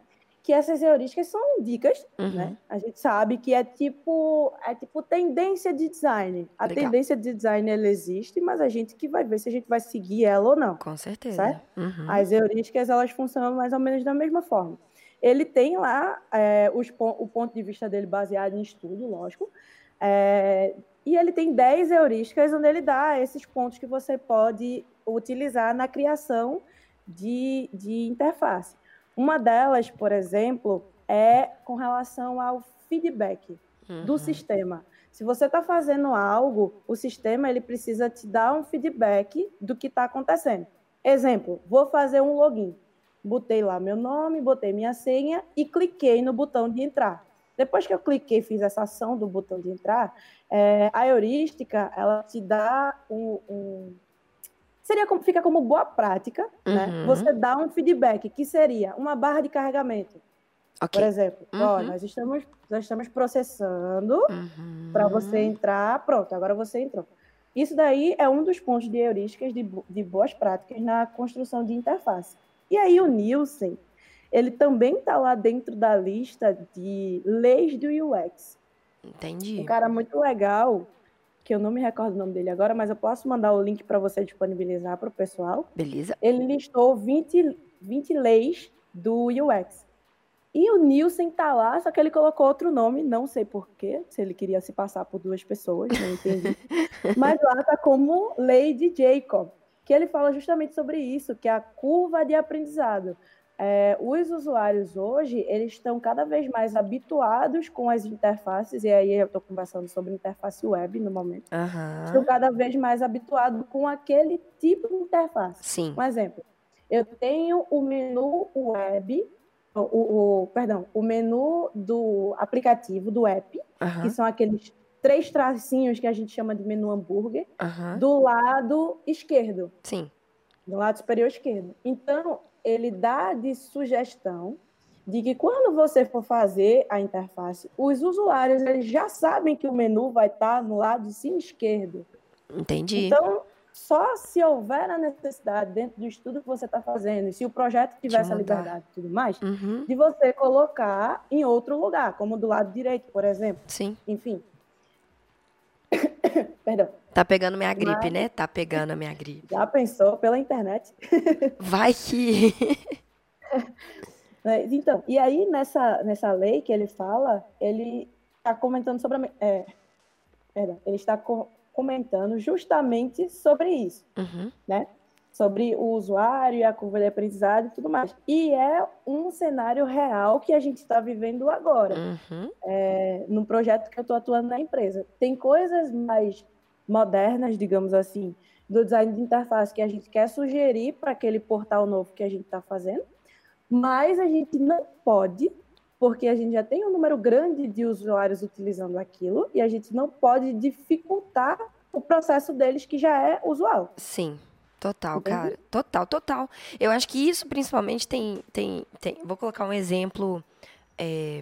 Que essas heurísticas são dicas, uhum. né? A gente sabe que é tipo, é tipo tendência de design. A Legal. tendência de design ela existe, mas a gente que vai ver se a gente vai seguir ela ou não. Com certeza. Uhum. As heurísticas elas funcionam mais ou menos da mesma forma. Ele tem lá é, os, o ponto de vista dele baseado em estudo, lógico. É, e ele tem 10 heurísticas onde ele dá esses pontos que você pode utilizar na criação de, de interface. Uma delas, por exemplo, é com relação ao feedback uhum. do sistema. Se você está fazendo algo, o sistema ele precisa te dar um feedback do que está acontecendo. Exemplo, vou fazer um login. Botei lá meu nome, botei minha senha e cliquei no botão de entrar. Depois que eu cliquei, fiz essa ação do botão de entrar, é, a heurística ela te dá um, um seria como, fica como boa prática, né? uhum. né? Você dá um feedback, que seria uma barra de carregamento. Okay. Por exemplo, uhum. ó, nós estamos, nós estamos processando uhum. para você entrar, pronto, agora você entrou. Isso daí é um dos pontos de heurísticas de, de boas práticas na construção de interface. E aí o Nielsen, ele também está lá dentro da lista de leis do UX. Entendi. Um cara muito legal que eu não me recordo o nome dele agora, mas eu posso mandar o link para você disponibilizar para o pessoal. Beleza. Ele listou 20, 20 leis do UX. E o Nielsen tá lá, só que ele colocou outro nome, não sei porquê, se ele queria se passar por duas pessoas, não entendi. (laughs) mas lá tá como lei de Jacob, que ele fala justamente sobre isso, que é a curva de aprendizado. É, os usuários hoje, eles estão cada vez mais habituados com as interfaces, e aí eu estou conversando sobre interface web no momento. Uhum. Estão cada vez mais habituados com aquele tipo de interface. Sim. Um exemplo, eu tenho o menu web, o, o perdão, o menu do aplicativo, do app, uhum. que são aqueles três tracinhos que a gente chama de menu hambúrguer, uhum. do lado esquerdo. Sim. do lado superior esquerdo. Então, ele dá de sugestão de que quando você for fazer a interface, os usuários eles já sabem que o menu vai estar no lado de cima esquerdo. Entendi. Então, só se houver a necessidade dentro do estudo que você está fazendo, e se o projeto tiver essa liberdade e tudo mais, uhum. de você colocar em outro lugar, como do lado direito, por exemplo. Sim. Enfim. (coughs) Perdão. Tá pegando minha gripe, Mas... né? Tá pegando a minha gripe. Já pensou pela internet? (laughs) Vai que. (laughs) então, e aí nessa, nessa lei que ele fala, ele está comentando sobre a. É, perdão, ele está co comentando justamente sobre isso, uhum. né? Sobre o usuário e a curva de aprendizado e tudo mais. E é um cenário real que a gente está vivendo agora, uhum. é, no projeto que eu estou atuando na empresa. Tem coisas mais modernas, digamos assim, do design de interface que a gente quer sugerir para aquele portal novo que a gente está fazendo, mas a gente não pode, porque a gente já tem um número grande de usuários utilizando aquilo e a gente não pode dificultar o processo deles que já é usual. Sim. Total, cara. Total, total. Eu acho que isso principalmente tem. tem, tem vou colocar um exemplo é,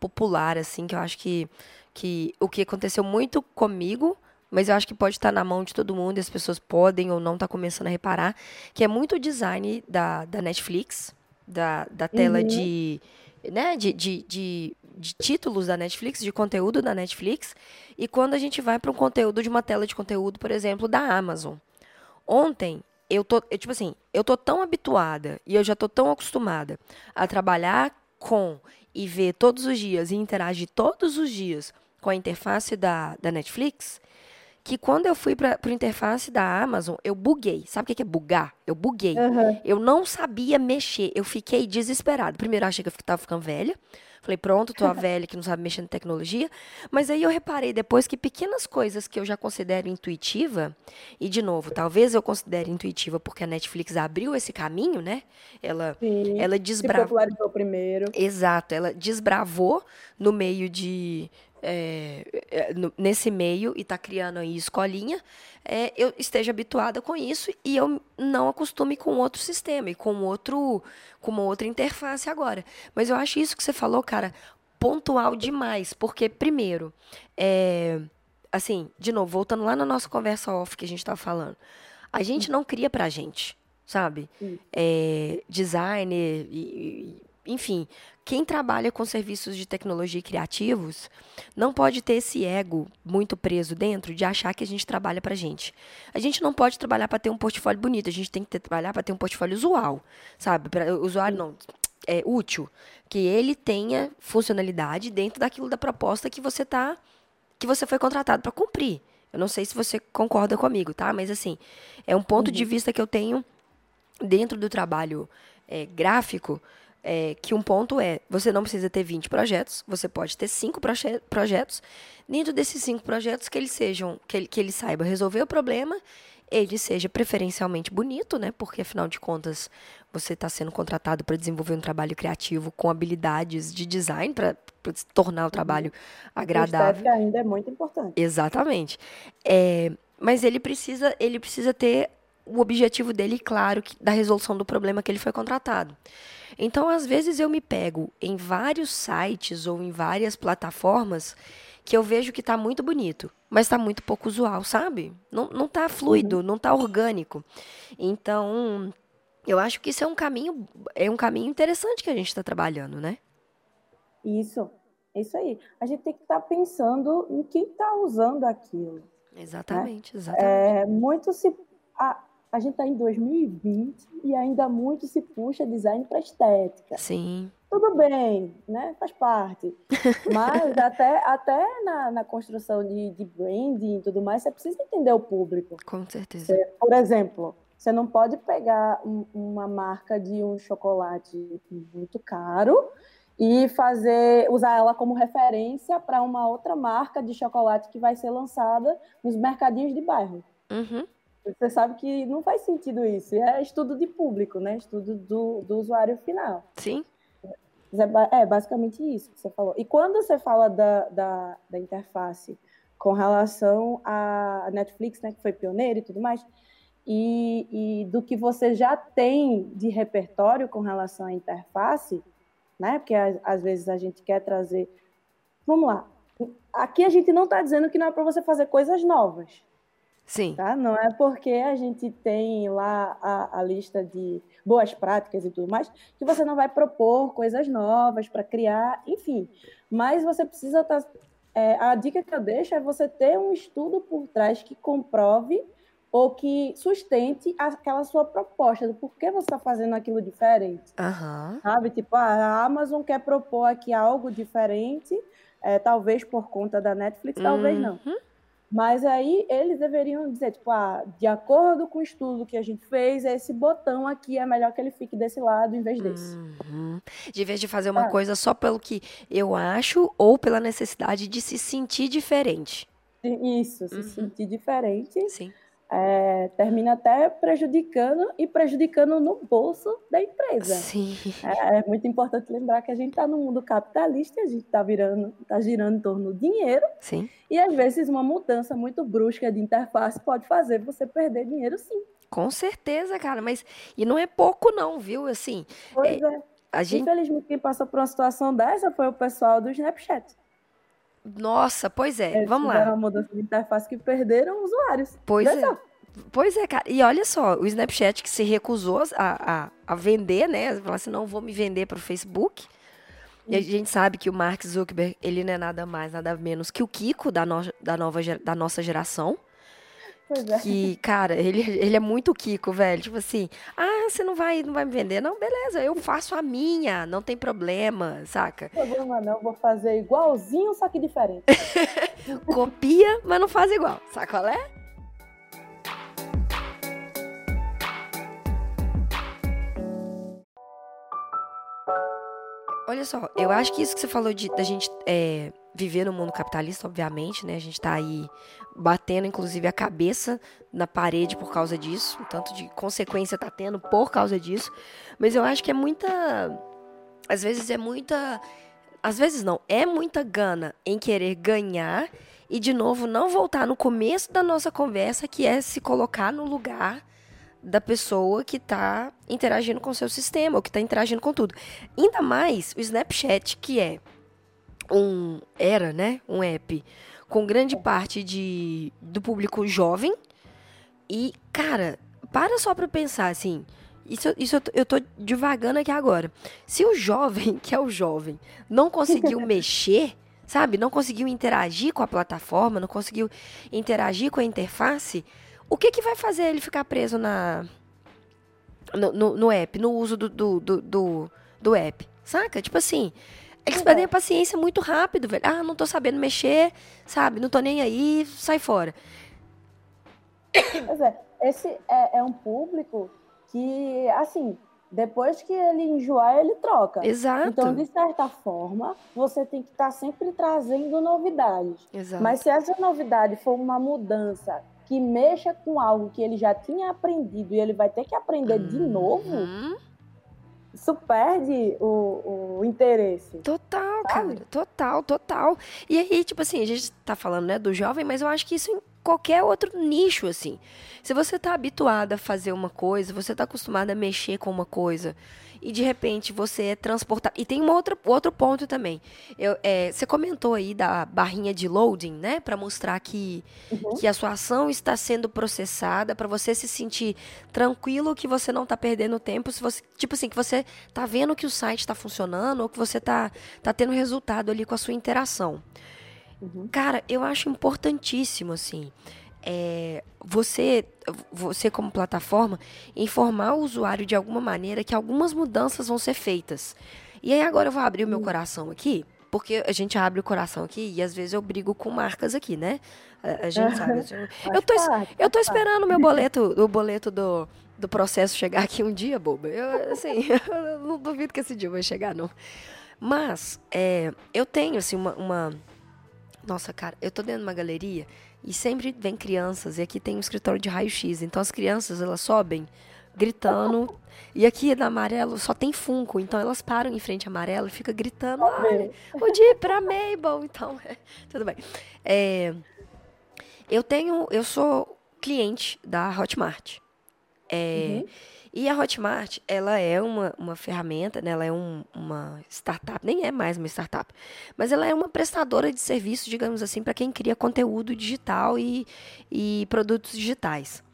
popular, assim, que eu acho que, que o que aconteceu muito comigo mas eu acho que pode estar na mão de todo mundo, e as pessoas podem ou não estar tá começando a reparar, que é muito o design da, da Netflix, da, da tela uhum. de, né, de, de, de, de, títulos da Netflix, de conteúdo da Netflix, e quando a gente vai para um conteúdo de uma tela de conteúdo, por exemplo, da Amazon. Ontem, eu tô, eu, tipo assim, eu tô tão habituada e eu já tô tão acostumada a trabalhar com e ver todos os dias e interagir todos os dias com a interface da, da Netflix, que quando eu fui para o interface da Amazon, eu buguei. Sabe o que é bugar? Eu buguei. Uhum. Eu não sabia mexer. Eu fiquei desesperado. Primeiro, eu achei que eu estava ficando velha. Falei, pronto, tô a velha que não sabe mexer em tecnologia. Mas aí eu reparei depois que pequenas coisas que eu já considero intuitiva, e de novo, talvez eu considere intuitiva porque a Netflix abriu esse caminho, né? Ela, Sim, ela desbravou. primeiro. Exato, ela desbravou no meio de é, é, no, nesse meio e está criando aí escolinha, é, eu esteja habituada com isso e eu não acostume com outro sistema e com outro, com uma outra interface agora. Mas eu acho isso que você falou, cara, pontual demais, porque primeiro, é, assim, de novo, voltando lá na nossa conversa off que a gente estava falando, a gente não cria para a gente, sabe? É, designer e, enfim, quem trabalha com serviços de tecnologia e criativos não pode ter esse ego muito preso dentro de achar que a gente trabalha para gente. A gente não pode trabalhar para ter um portfólio bonito, a gente tem que ter, trabalhar para ter um portfólio usual, sabe? Para usuário não é útil, que ele tenha funcionalidade dentro daquilo da proposta que você tá que você foi contratado para cumprir. Eu não sei se você concorda comigo, tá? Mas assim, é um ponto uhum. de vista que eu tenho dentro do trabalho é, gráfico é, que um ponto é, você não precisa ter 20 projetos, você pode ter cinco proje projetos. Dentro desses cinco projetos, que eles sejam, que ele, que ele saiba resolver o problema, ele seja preferencialmente bonito, né? Porque afinal de contas, você está sendo contratado para desenvolver um trabalho criativo com habilidades de design para tornar o trabalho agradável. A ainda é muito importante. Exatamente. É, mas ele precisa, ele precisa ter o objetivo dele claro que, da resolução do problema que ele foi contratado. Então, às vezes, eu me pego em vários sites ou em várias plataformas que eu vejo que está muito bonito, mas está muito pouco usual, sabe? Não, não tá fluido, uhum. não está orgânico. Então, eu acho que isso é um caminho, é um caminho interessante que a gente está trabalhando, né? Isso, isso aí. A gente tem que estar tá pensando em quem está usando aquilo. Exatamente, né? exatamente. É, muito se. A, a gente está em 2020 e ainda muito se puxa design para estética. Sim. Tudo bem, né? Faz parte. (laughs) Mas até, até na, na construção de, de branding e tudo mais, você precisa entender o público. Com certeza. Você, por exemplo, você não pode pegar um, uma marca de um chocolate muito caro e fazer usar ela como referência para uma outra marca de chocolate que vai ser lançada nos mercadinhos de bairro. Uhum. Você sabe que não faz sentido isso. É estudo de público, né? Estudo do, do usuário final. Sim. É, é basicamente isso que você falou. E quando você fala da, da, da interface com relação à Netflix, né, que foi pioneira e tudo mais, e, e do que você já tem de repertório com relação à interface, né? Porque às vezes a gente quer trazer. Vamos lá. Aqui a gente não está dizendo que não é para você fazer coisas novas. Sim. Tá? Não é porque a gente tem lá a, a, lista de boas práticas e tudo mais que você não vai propor coisas novas para criar, enfim. Mas você precisa estar. Tá, é, a dica que eu deixo é você ter um estudo por trás que comprove ou que sustente aquela sua proposta do porquê você está fazendo aquilo diferente. Uhum. Sabe? Tipo, ah, a Amazon quer propor aqui algo diferente, é, talvez por conta da Netflix, uhum. talvez não. Mas aí eles deveriam dizer, tipo, ah, de acordo com o estudo que a gente fez, esse botão aqui é melhor que ele fique desse lado em vez desse. Uhum. De vez de fazer uma ah. coisa só pelo que eu acho ou pela necessidade de se sentir diferente. Isso, se uhum. sentir diferente. Sim é, termina até prejudicando e prejudicando no bolso da empresa. Sim. É, é muito importante lembrar que a gente está no mundo capitalista, a gente está virando, está girando em torno do dinheiro. Sim. E às vezes uma mudança muito brusca de interface pode fazer você perder dinheiro, sim. Com certeza, cara, mas e não é pouco não, viu? Assim. Pois é. é. A gente... Infelizmente, quem passou por uma situação dessa foi o pessoal do Snapchat. Nossa, pois é. Eles Vamos lá. uma mudança de interface que perderam usuários. Pois é. Pois é, cara. E olha só, o Snapchat que se recusou a, a, a vender, né? Falar assim, não vou me vender para o Facebook. E a gente sabe que o Mark Zuckerberg, ele não é nada mais, nada menos que o Kiko da, no, da, nova, da nossa geração. Pois é. Que, cara, ele, ele é muito Kiko, velho. Tipo assim, ah, você não vai, não vai me vender? Não, beleza, eu faço a minha, não tem problema, saca? Problema não, vou fazer igualzinho, só que diferente. (laughs) Copia, mas não faz igual, saca qual é? Olha só, eu acho que isso que você falou de da gente é, viver no mundo capitalista, obviamente, né? A gente tá aí batendo, inclusive, a cabeça na parede por causa disso. tanto de consequência tá tendo por causa disso. Mas eu acho que é muita. Às vezes é muita. Às vezes não, é muita gana em querer ganhar e, de novo, não voltar no começo da nossa conversa, que é se colocar no lugar da pessoa que está interagindo com o seu sistema, ou que está interagindo com tudo. Ainda mais o Snapchat, que é um era, né, um app com grande parte de do público jovem. E, cara, para só para pensar assim, isso, isso eu, tô, eu tô divagando aqui agora. Se o jovem, (laughs) que é o jovem, não conseguiu (laughs) mexer, sabe? Não conseguiu interagir com a plataforma, não conseguiu interagir com a interface, o que, que vai fazer ele ficar preso na no, no, no app, no uso do, do, do, do, do app? Saca? Tipo assim, eles uhum. perdem a paciência muito rápido, velho. Ah, não tô sabendo mexer, sabe? Não tô nem aí, sai fora. Pois é, esse é, é um público que, assim, depois que ele enjoar, ele troca. Exato. Então, de certa forma, você tem que estar tá sempre trazendo novidades. Exato. Mas se essa novidade for uma mudança que mexa com algo que ele já tinha aprendido e ele vai ter que aprender uhum. de novo, isso perde o, o interesse. Total, sabe? cara. Total, total. E aí, tipo assim, a gente tá falando, né, do jovem, mas eu acho que isso em qualquer outro nicho, assim. Se você tá habituado a fazer uma coisa, você tá acostumado a mexer com uma coisa, e de repente você é transportado. E tem um outro, outro ponto também. Eu, é, você comentou aí da barrinha de loading, né? Para mostrar que, uhum. que a sua ação está sendo processada, para você se sentir tranquilo que você não está perdendo tempo. Se você, tipo assim, que você está vendo que o site está funcionando ou que você está tá tendo resultado ali com a sua interação. Uhum. Cara, eu acho importantíssimo, assim é, você, você como plataforma, informar o usuário de alguma maneira que algumas mudanças vão ser feitas. E aí agora eu vou abrir o meu hum. coração aqui, porque a gente abre o coração aqui e às vezes eu brigo com marcas aqui, né? A, a gente sabe. Eu tô, eu tô esperando o meu (laughs) boleto, o boleto do, do processo chegar aqui um dia, boba. Eu, assim, (laughs) eu não duvido que esse dia vai chegar, não. Mas, é, eu tenho, assim, uma, uma... Nossa, cara, eu tô dentro de uma galeria e sempre vem crianças, e aqui tem um escritório de raio-x, então as crianças elas sobem gritando. E aqui na amarelo só tem Funko, então elas param em frente à amarelo e fica gritando, ah, o dia para Mabel, então, (laughs) é, tudo bem. É, eu tenho, eu sou cliente da Hotmart, É, uhum. E a Hotmart, ela é uma, uma ferramenta, né? ela é um, uma startup, nem é mais uma startup, mas ela é uma prestadora de serviços, digamos assim, para quem cria conteúdo digital e, e produtos digitais.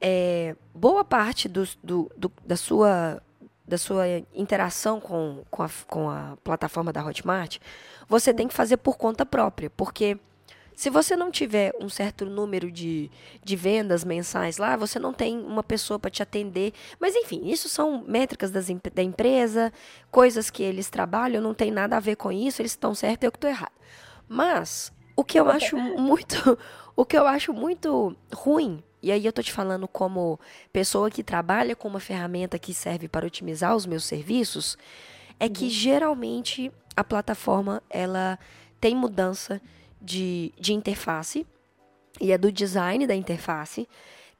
É, boa parte do, do, do, da, sua, da sua interação com, com, a, com a plataforma da Hotmart, você tem que fazer por conta própria, porque se você não tiver um certo número de, de vendas mensais lá, você não tem uma pessoa para te atender. Mas, enfim, isso são métricas das, da empresa, coisas que eles trabalham, não tem nada a ver com isso, eles estão certos e eu que estou errado. Mas, o que eu acho (laughs) muito. O que eu acho muito ruim, e aí eu estou te falando como pessoa que trabalha com uma ferramenta que serve para otimizar os meus serviços, é que uhum. geralmente a plataforma ela tem mudança de, de interface, e é do design da interface,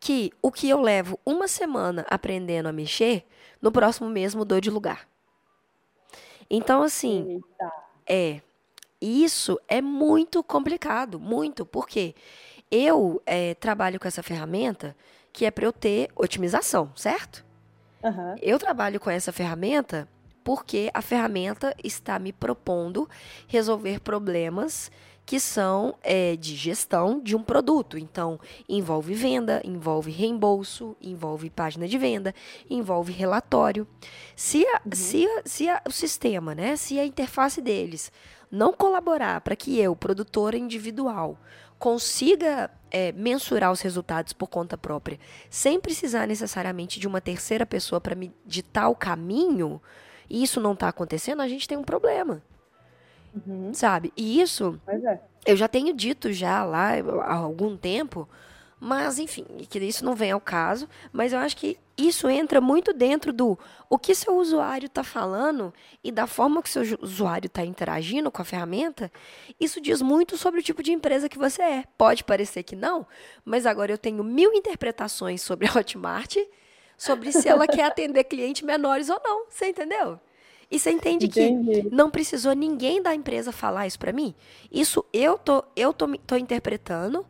que o que eu levo uma semana aprendendo a mexer, no próximo mês mudou de lugar. Então, assim, Eita. é. Isso é muito complicado, muito, porque eu é, trabalho com essa ferramenta que é para eu ter otimização, certo? Uhum. Eu trabalho com essa ferramenta porque a ferramenta está me propondo resolver problemas que são é, de gestão de um produto. Então, envolve venda, envolve reembolso, envolve página de venda, envolve relatório. Se, a, uhum. se, a, se a, o sistema, né, se a interface deles não colaborar para que eu, produtora individual, consiga é, mensurar os resultados por conta própria, sem precisar necessariamente de uma terceira pessoa para me ditar o caminho, e isso não está acontecendo, a gente tem um problema. Uhum. Sabe? E isso é. eu já tenho dito já lá há algum tempo, mas enfim, que isso não vem ao caso, mas eu acho que isso entra muito dentro do o que seu usuário está falando e da forma que seu usuário está interagindo com a ferramenta. Isso diz muito sobre o tipo de empresa que você é. Pode parecer que não, mas agora eu tenho mil interpretações sobre a Hotmart, sobre se ela quer atender clientes menores ou não. Você entendeu? E você entende Entendi. que não precisou ninguém da empresa falar isso para mim? Isso eu tô, eu tô, tô interpretando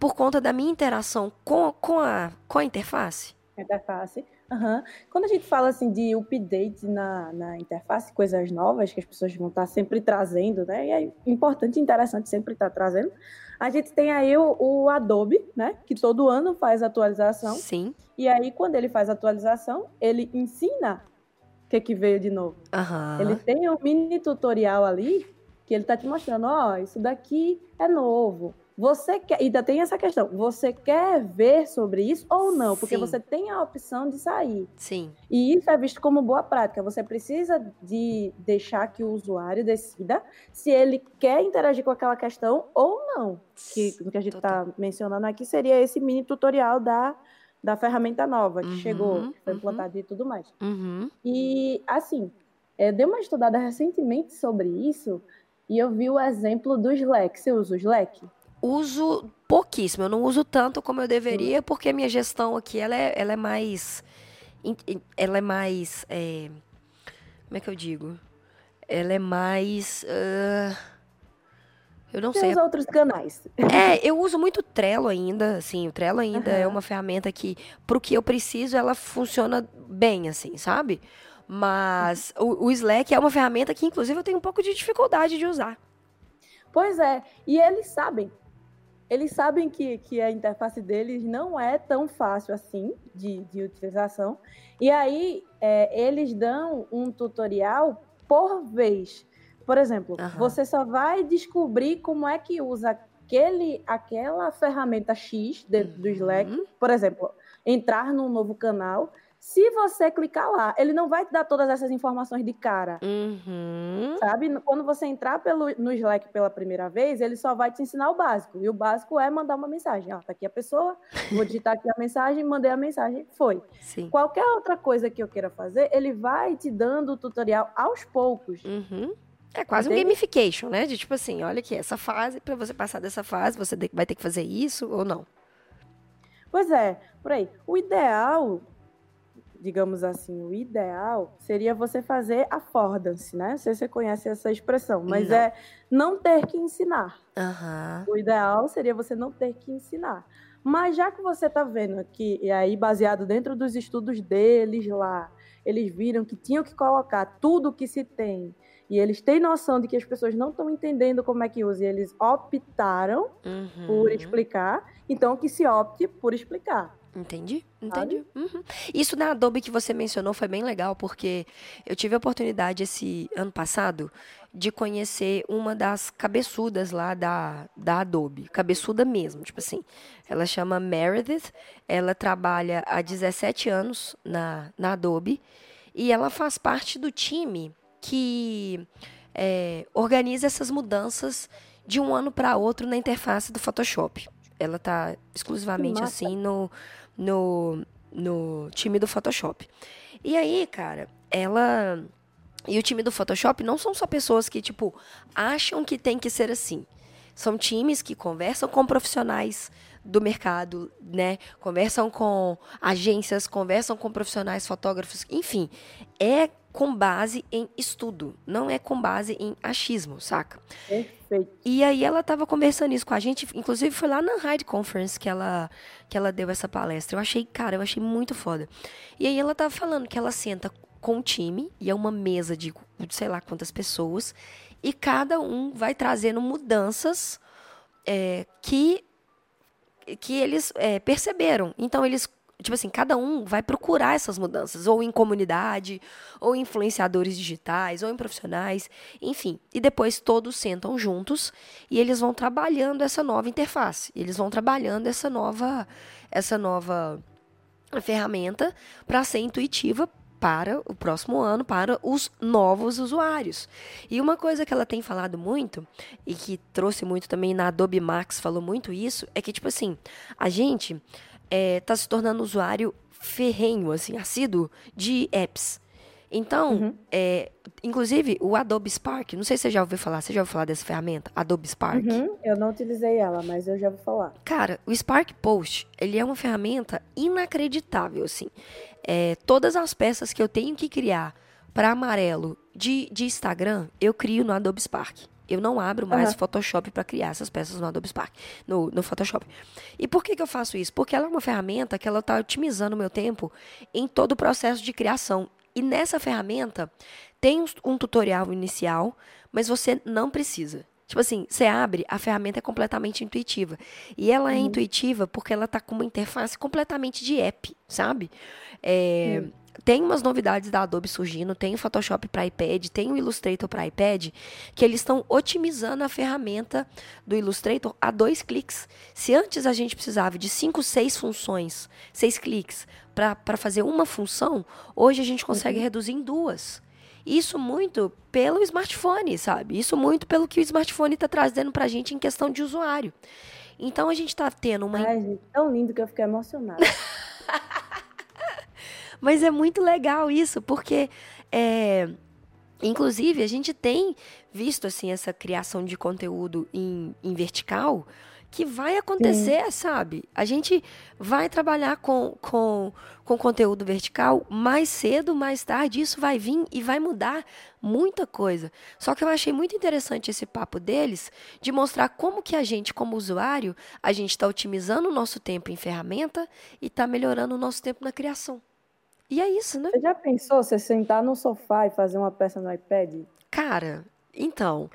por conta da minha interação com, com, a, com a interface. Interface. Uhum. Quando a gente fala assim de update na, na interface, coisas novas que as pessoas vão estar sempre trazendo, né? E é importante e interessante sempre estar trazendo. A gente tem aí o, o, Adobe, né? Que todo ano faz atualização. Sim. E aí, quando ele faz atualização, ele ensina que, que veio de novo. Uhum. Ele tem um mini tutorial ali que ele está te mostrando, ó, oh, isso daqui é novo. Você quer, ainda tem essa questão, você quer ver sobre isso ou não? Porque Sim. você tem a opção de sair. Sim. E isso é visto como boa prática. Você precisa de deixar que o usuário decida se ele quer interagir com aquela questão ou não. Que o que a gente está mencionando aqui seria esse mini tutorial da da ferramenta nova que uhum, chegou, que foi uhum. implantada e tudo mais. Uhum. E, assim, eu dei uma estudada recentemente sobre isso e eu vi o exemplo do Slack. Você usa o Slack? Uso pouquíssimo, eu não uso tanto como eu deveria, porque a minha gestão aqui, ela é, ela é mais... Ela é mais... É, como é que eu digo? Ela é mais... Uh eu não Tem sei. os outros canais. É, eu uso muito Trello ainda, assim, o Trello ainda uhum. é uma ferramenta que, pro que eu preciso, ela funciona bem, assim, sabe? Mas o, o Slack é uma ferramenta que, inclusive, eu tenho um pouco de dificuldade de usar. Pois é, e eles sabem. Eles sabem que, que a interface deles não é tão fácil assim de, de utilização. E aí, é, eles dão um tutorial por vez. Por exemplo, uhum. você só vai descobrir como é que usa aquele, aquela ferramenta X dentro uhum. do Slack. Por exemplo, entrar num novo canal. Se você clicar lá, ele não vai te dar todas essas informações de cara. Uhum. Sabe? Quando você entrar pelo, no Slack pela primeira vez, ele só vai te ensinar o básico. E o básico é mandar uma mensagem. Ó, tá aqui a pessoa, vou digitar aqui a (laughs) mensagem, mandei a mensagem, foi. Sim. Qualquer outra coisa que eu queira fazer, ele vai te dando o tutorial aos poucos. Uhum. É quase um gamification, né? De tipo assim, olha aqui, essa fase, para você passar dessa fase, você vai ter que fazer isso ou não. Pois é, por aí. O ideal, digamos assim, o ideal seria você fazer affordance, né? Não sei se você conhece essa expressão, mas não. é não ter que ensinar. Uhum. O ideal seria você não ter que ensinar. Mas já que você está vendo aqui, e aí baseado dentro dos estudos deles lá, eles viram que tinham que colocar tudo que se tem e eles têm noção de que as pessoas não estão entendendo como é que usa e eles optaram uhum. por explicar, então que se opte por explicar. Entendi, entendi. Uhum. Isso da Adobe que você mencionou foi bem legal, porque eu tive a oportunidade esse ano passado de conhecer uma das cabeçudas lá da, da Adobe. Cabeçuda mesmo, tipo assim. Ela chama Meredith, ela trabalha há 17 anos na, na Adobe e ela faz parte do time que é, organiza essas mudanças de um ano para outro na interface do Photoshop. Ela está exclusivamente assim no, no, no time do Photoshop. E aí, cara, ela e o time do Photoshop não são só pessoas que, tipo, acham que tem que ser assim. São times que conversam com profissionais do mercado, né? Conversam com agências, conversam com profissionais fotógrafos, enfim, é com base em estudo, não é com base em achismo, saca? Perfeito. E aí ela estava conversando isso com a gente, inclusive foi lá na Hyde Conference que ela que ela deu essa palestra. Eu achei, cara, eu achei muito foda. E aí ela tava falando que ela senta com o time e é uma mesa de sei lá quantas pessoas e cada um vai trazendo mudanças é, que que eles é, perceberam. Então eles tipo assim, cada um vai procurar essas mudanças, ou em comunidade, ou em influenciadores digitais, ou em profissionais, enfim. E depois todos sentam juntos e eles vão trabalhando essa nova interface. Eles vão trabalhando essa nova essa nova ferramenta para ser intuitiva para o próximo ano, para os novos usuários. E uma coisa que ela tem falado muito, e que trouxe muito também na Adobe Max, falou muito isso, é que, tipo assim, a gente está é, se tornando usuário ferrenho, assim, assíduo de apps. Então, uhum. é, inclusive o Adobe Spark, não sei se você já ouviu falar, você já ouviu falar dessa ferramenta? Adobe Spark? Uhum. Eu não utilizei ela, mas eu já ouvi falar. Cara, o Spark Post, ele é uma ferramenta inacreditável, assim. É, todas as peças que eu tenho que criar para amarelo de, de Instagram, eu crio no Adobe Spark. Eu não abro mais uhum. Photoshop para criar essas peças no Adobe Spark, no, no Photoshop. E por que, que eu faço isso? Porque ela é uma ferramenta que ela está otimizando o meu tempo em todo o processo de criação. E nessa ferramenta tem um, um tutorial inicial, mas você não precisa. Tipo assim, você abre, a ferramenta é completamente intuitiva. E ela é uhum. intuitiva porque ela está com uma interface completamente de app, sabe? É. Tem umas novidades da Adobe surgindo, tem o Photoshop para iPad, tem o Illustrator para iPad, que eles estão otimizando a ferramenta do Illustrator a dois cliques. Se antes a gente precisava de cinco, seis funções, seis cliques para fazer uma função, hoje a gente consegue uhum. reduzir em duas. Isso muito pelo smartphone, sabe? Isso muito pelo que o smartphone está trazendo para a gente em questão de usuário. Então a gente está tendo uma. Ai, gente, tão lindo que eu fiquei emocionada. (laughs) Mas é muito legal isso, porque é, inclusive a gente tem visto assim essa criação de conteúdo em, em vertical que vai acontecer, Sim. sabe? A gente vai trabalhar com, com, com conteúdo vertical mais cedo, mais tarde, isso vai vir e vai mudar muita coisa. Só que eu achei muito interessante esse papo deles de mostrar como que a gente, como usuário, a gente está otimizando o nosso tempo em ferramenta e está melhorando o nosso tempo na criação. E é isso, né? Você já pensou você sentar no sofá e fazer uma peça no iPad? Cara, então.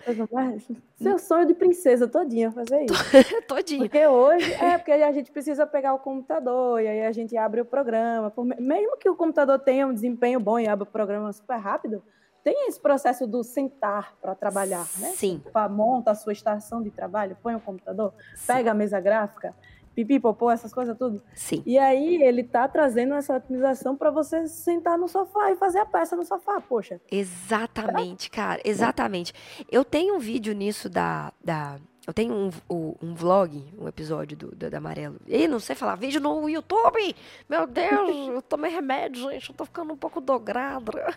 Seu sonho de princesa todinha fazer isso. (laughs) todinha. Porque hoje, é, porque a gente precisa pegar o computador e aí a gente abre o programa. Mesmo que o computador tenha um desempenho bom e abra o programa super rápido, tem esse processo do sentar para trabalhar, né? Sim. Monta a sua estação de trabalho, põe o computador, Sim. pega a mesa gráfica pipi, popô, essas coisas tudo. Sim. E aí ele tá trazendo essa otimização para você sentar no sofá e fazer a peça no sofá, poxa. Exatamente, cara, exatamente. Eu tenho um vídeo nisso da, da eu tenho um, um, um, vlog, um episódio do, do, do Amarelo. E não sei falar, vídeo no YouTube! Meu Deus, (laughs) eu tomei remédio, gente, eu tô ficando um pouco dograda. (laughs)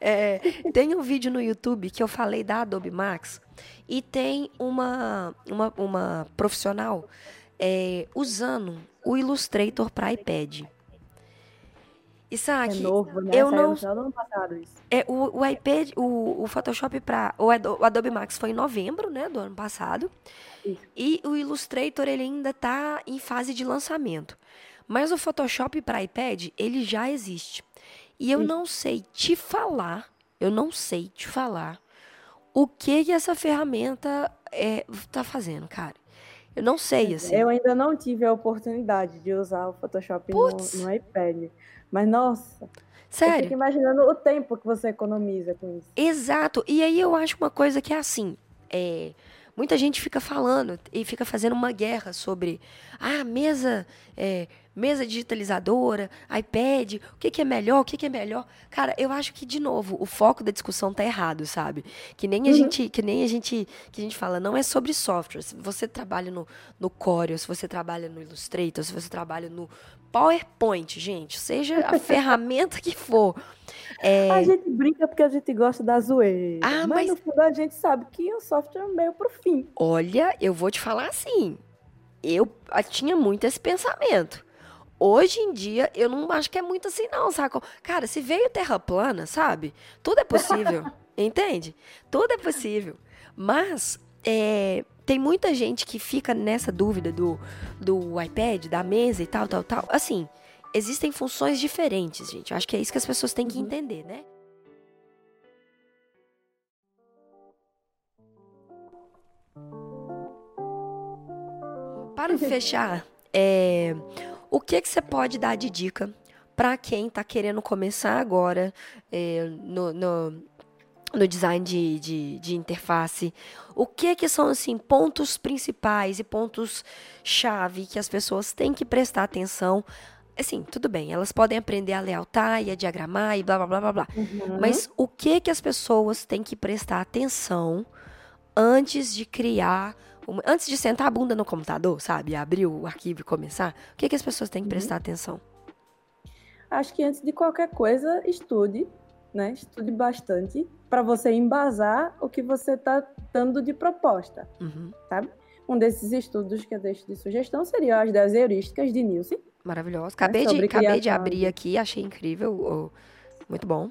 É, tem um vídeo no YouTube que eu falei da Adobe Max e tem uma, uma, uma profissional é, usando o Illustrator para iPad. Isaac, É novo, né? eu não. É, o, o iPad, o, o Photoshop para o, Ado- o Adobe Max foi em novembro, né, do ano passado. Isso. E o Illustrator ele ainda tá em fase de lançamento. Mas o Photoshop para iPad, ele já existe. E eu Isso. não sei te falar, eu não sei te falar o que que essa ferramenta é, tá fazando, cara. Eu não sei, assim. Eu ainda não tive a oportunidade de usar o Photoshop no, no iPad. Mas, nossa, eu Sério. fico imaginando o tempo que você economiza com isso. Exato. E aí eu acho uma coisa que é assim. é, muita gente fica falando e fica fazendo uma guerra sobre ah, mesa, é, mesa digitalizadora, iPad, o que, que é melhor, o que, que é melhor. Cara, eu acho que, de novo, o foco da discussão tá errado, sabe? Que nem a Uhum. gente, que nem a gente, que a gente fala, não é sobre software. Se você trabalha no, no Corel, se você trabalha no Illustrator, se você trabalha no PowerPoint, gente, seja a (laughs) ferramenta que for. é, A gente brinca porque a gente gosta da zoeira. Ah, mas, mas- no fundo a gente sabe que o software é meio pro fim. Olha, eu vou te falar assim. Eu ah, tinha muito esse pensamento. Hoje em dia, eu não acho que é muito assim, não, saca? Cara, se veio terra plana, sabe? Tudo é possível. (laughs) entende? Tudo é possível. Mas é, tem muita gente que fica nessa dúvida do, do iPad, da mesa e tal, tal, tal. Assim, existem funções diferentes, gente. Eu acho que é isso que as pessoas têm que Uhum. entender, né? Para fechar, (laughs) é, o que que você pode dar de dica para quem está querendo começar agora é, no, no, no design de, de, de interface? O que que são assim pontos principais e pontos chave que as pessoas têm que prestar atenção? Assim, tudo bem, elas podem aprender a layoutar e a diagramar e blá blá blá blá blá. Uhum. Mas o que que as pessoas têm que prestar atenção antes de criar, antes de sentar a bunda no computador, sabe? Abrir o arquivo e começar? O que que as pessoas têm que Uhum. prestar atenção? Acho que antes de qualquer coisa, estude, né? Estude bastante para você embasar o que você está dando de proposta, Uhum. sabe? Um desses estudos que eu deixo de sugestão seria as 10 heurísticas de Nielsen. Maravilhoso. Acabei, de, sobre acabei de abrir de- aqui, achei incrível. oh, muito bom.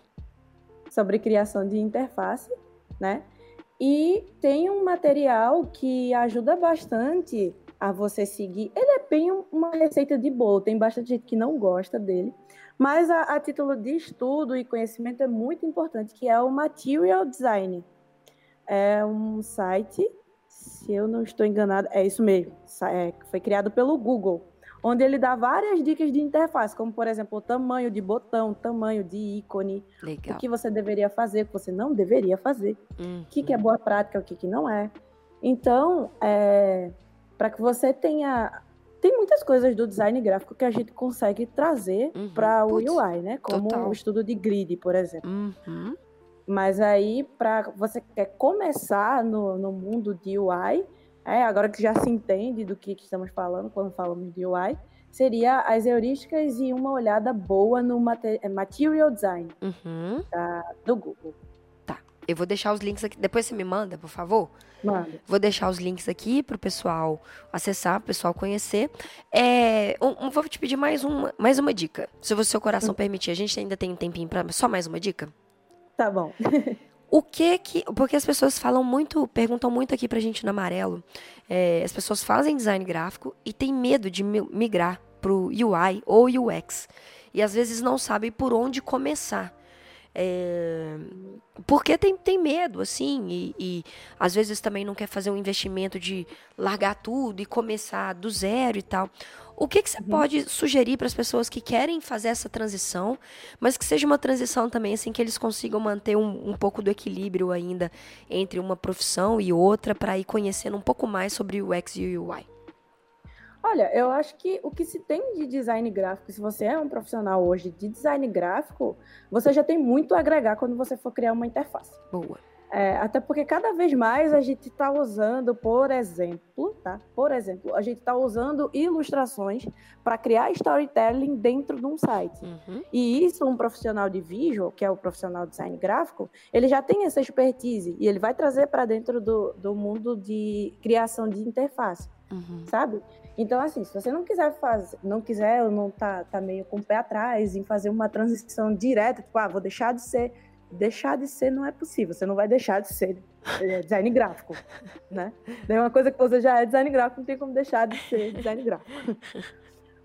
sobre criação de interface, né? E tem um material que ajuda bastante a você seguir. Ele é bem um- uma receita de bolo, tem bastante gente que não gosta dele, mas a, a título de estudo e conhecimento é muito importante, que é o Material Design. É um site, se eu não estou enganado, é isso mesmo, é, foi criado pelo Google, onde ele dá várias dicas de interface, como por exemplo, o tamanho de botão, tamanho de ícone, Legal. o que você deveria fazer, o que você não deveria fazer, Uhum. o que, que é boa prática, o que, que não é. Então, é, para que você tenha. Tem muitas coisas do design gráfico que a gente consegue trazer Uhum. para o UI, né? Como total. o estudo de grid, por exemplo. Uhum. Mas aí, para você que quer começar no, no mundo de UI, é, agora que já se entende do que, que estamos falando quando falamos de UI, seria as heurísticas e uma olhada boa no mate- Material Design Uhum. do Google. Eu vou deixar os links aqui. Depois você me manda, por favor. Manda. Vou deixar os links aqui para o pessoal acessar, para o pessoal conhecer. É, um- um- vou te pedir mais uma, mais uma dica. Se o seu coração permitir, a gente ainda tem um tempinho para só mais uma dica. Tá bom. (laughs) O que que. Porque as pessoas falam muito, perguntam muito aqui pra gente no amarelo. é, as pessoas fazem design gráfico e têm medo de mi- migrar pro UI ou UX. E às vezes não sabem por onde começar. É, porque tem, tem medo, assim, e, e às vezes também não quer fazer um investimento de largar tudo e começar do zero e tal. O que, que você pode sugerir para as pessoas que querem fazer essa transição, mas que seja uma transição também assim que eles consigam manter um, um pouco do equilíbrio ainda entre uma profissão e outra para ir conhecendo um pouco mais sobre o UX e o UI? Olha, eu acho que o que se tem de design gráfico, se você é um profissional hoje de design gráfico, você já tem muito a agregar quando você for criar uma interface. Boa. É, até porque cada vez mais a gente está usando, por exemplo, tá? Por exemplo, a gente está usando ilustrações para criar storytelling dentro de um site. Uhum. E isso, um profissional de visual, que é o profissional de design gráfico, ele já tem essa expertise e ele vai trazer para dentro do, do mundo de criação de interface. uhum. sabe? Então, assim, se você não quiser fazer, não quiser ou não tá, tá meio com o pé atrás em fazer uma transição direta, tipo, ah, vou deixar de ser. Deixar de ser não é possível, você não vai deixar de ser é, design gráfico, (laughs) né? É uma coisa que você já é design gráfico, não tem como deixar de ser design gráfico.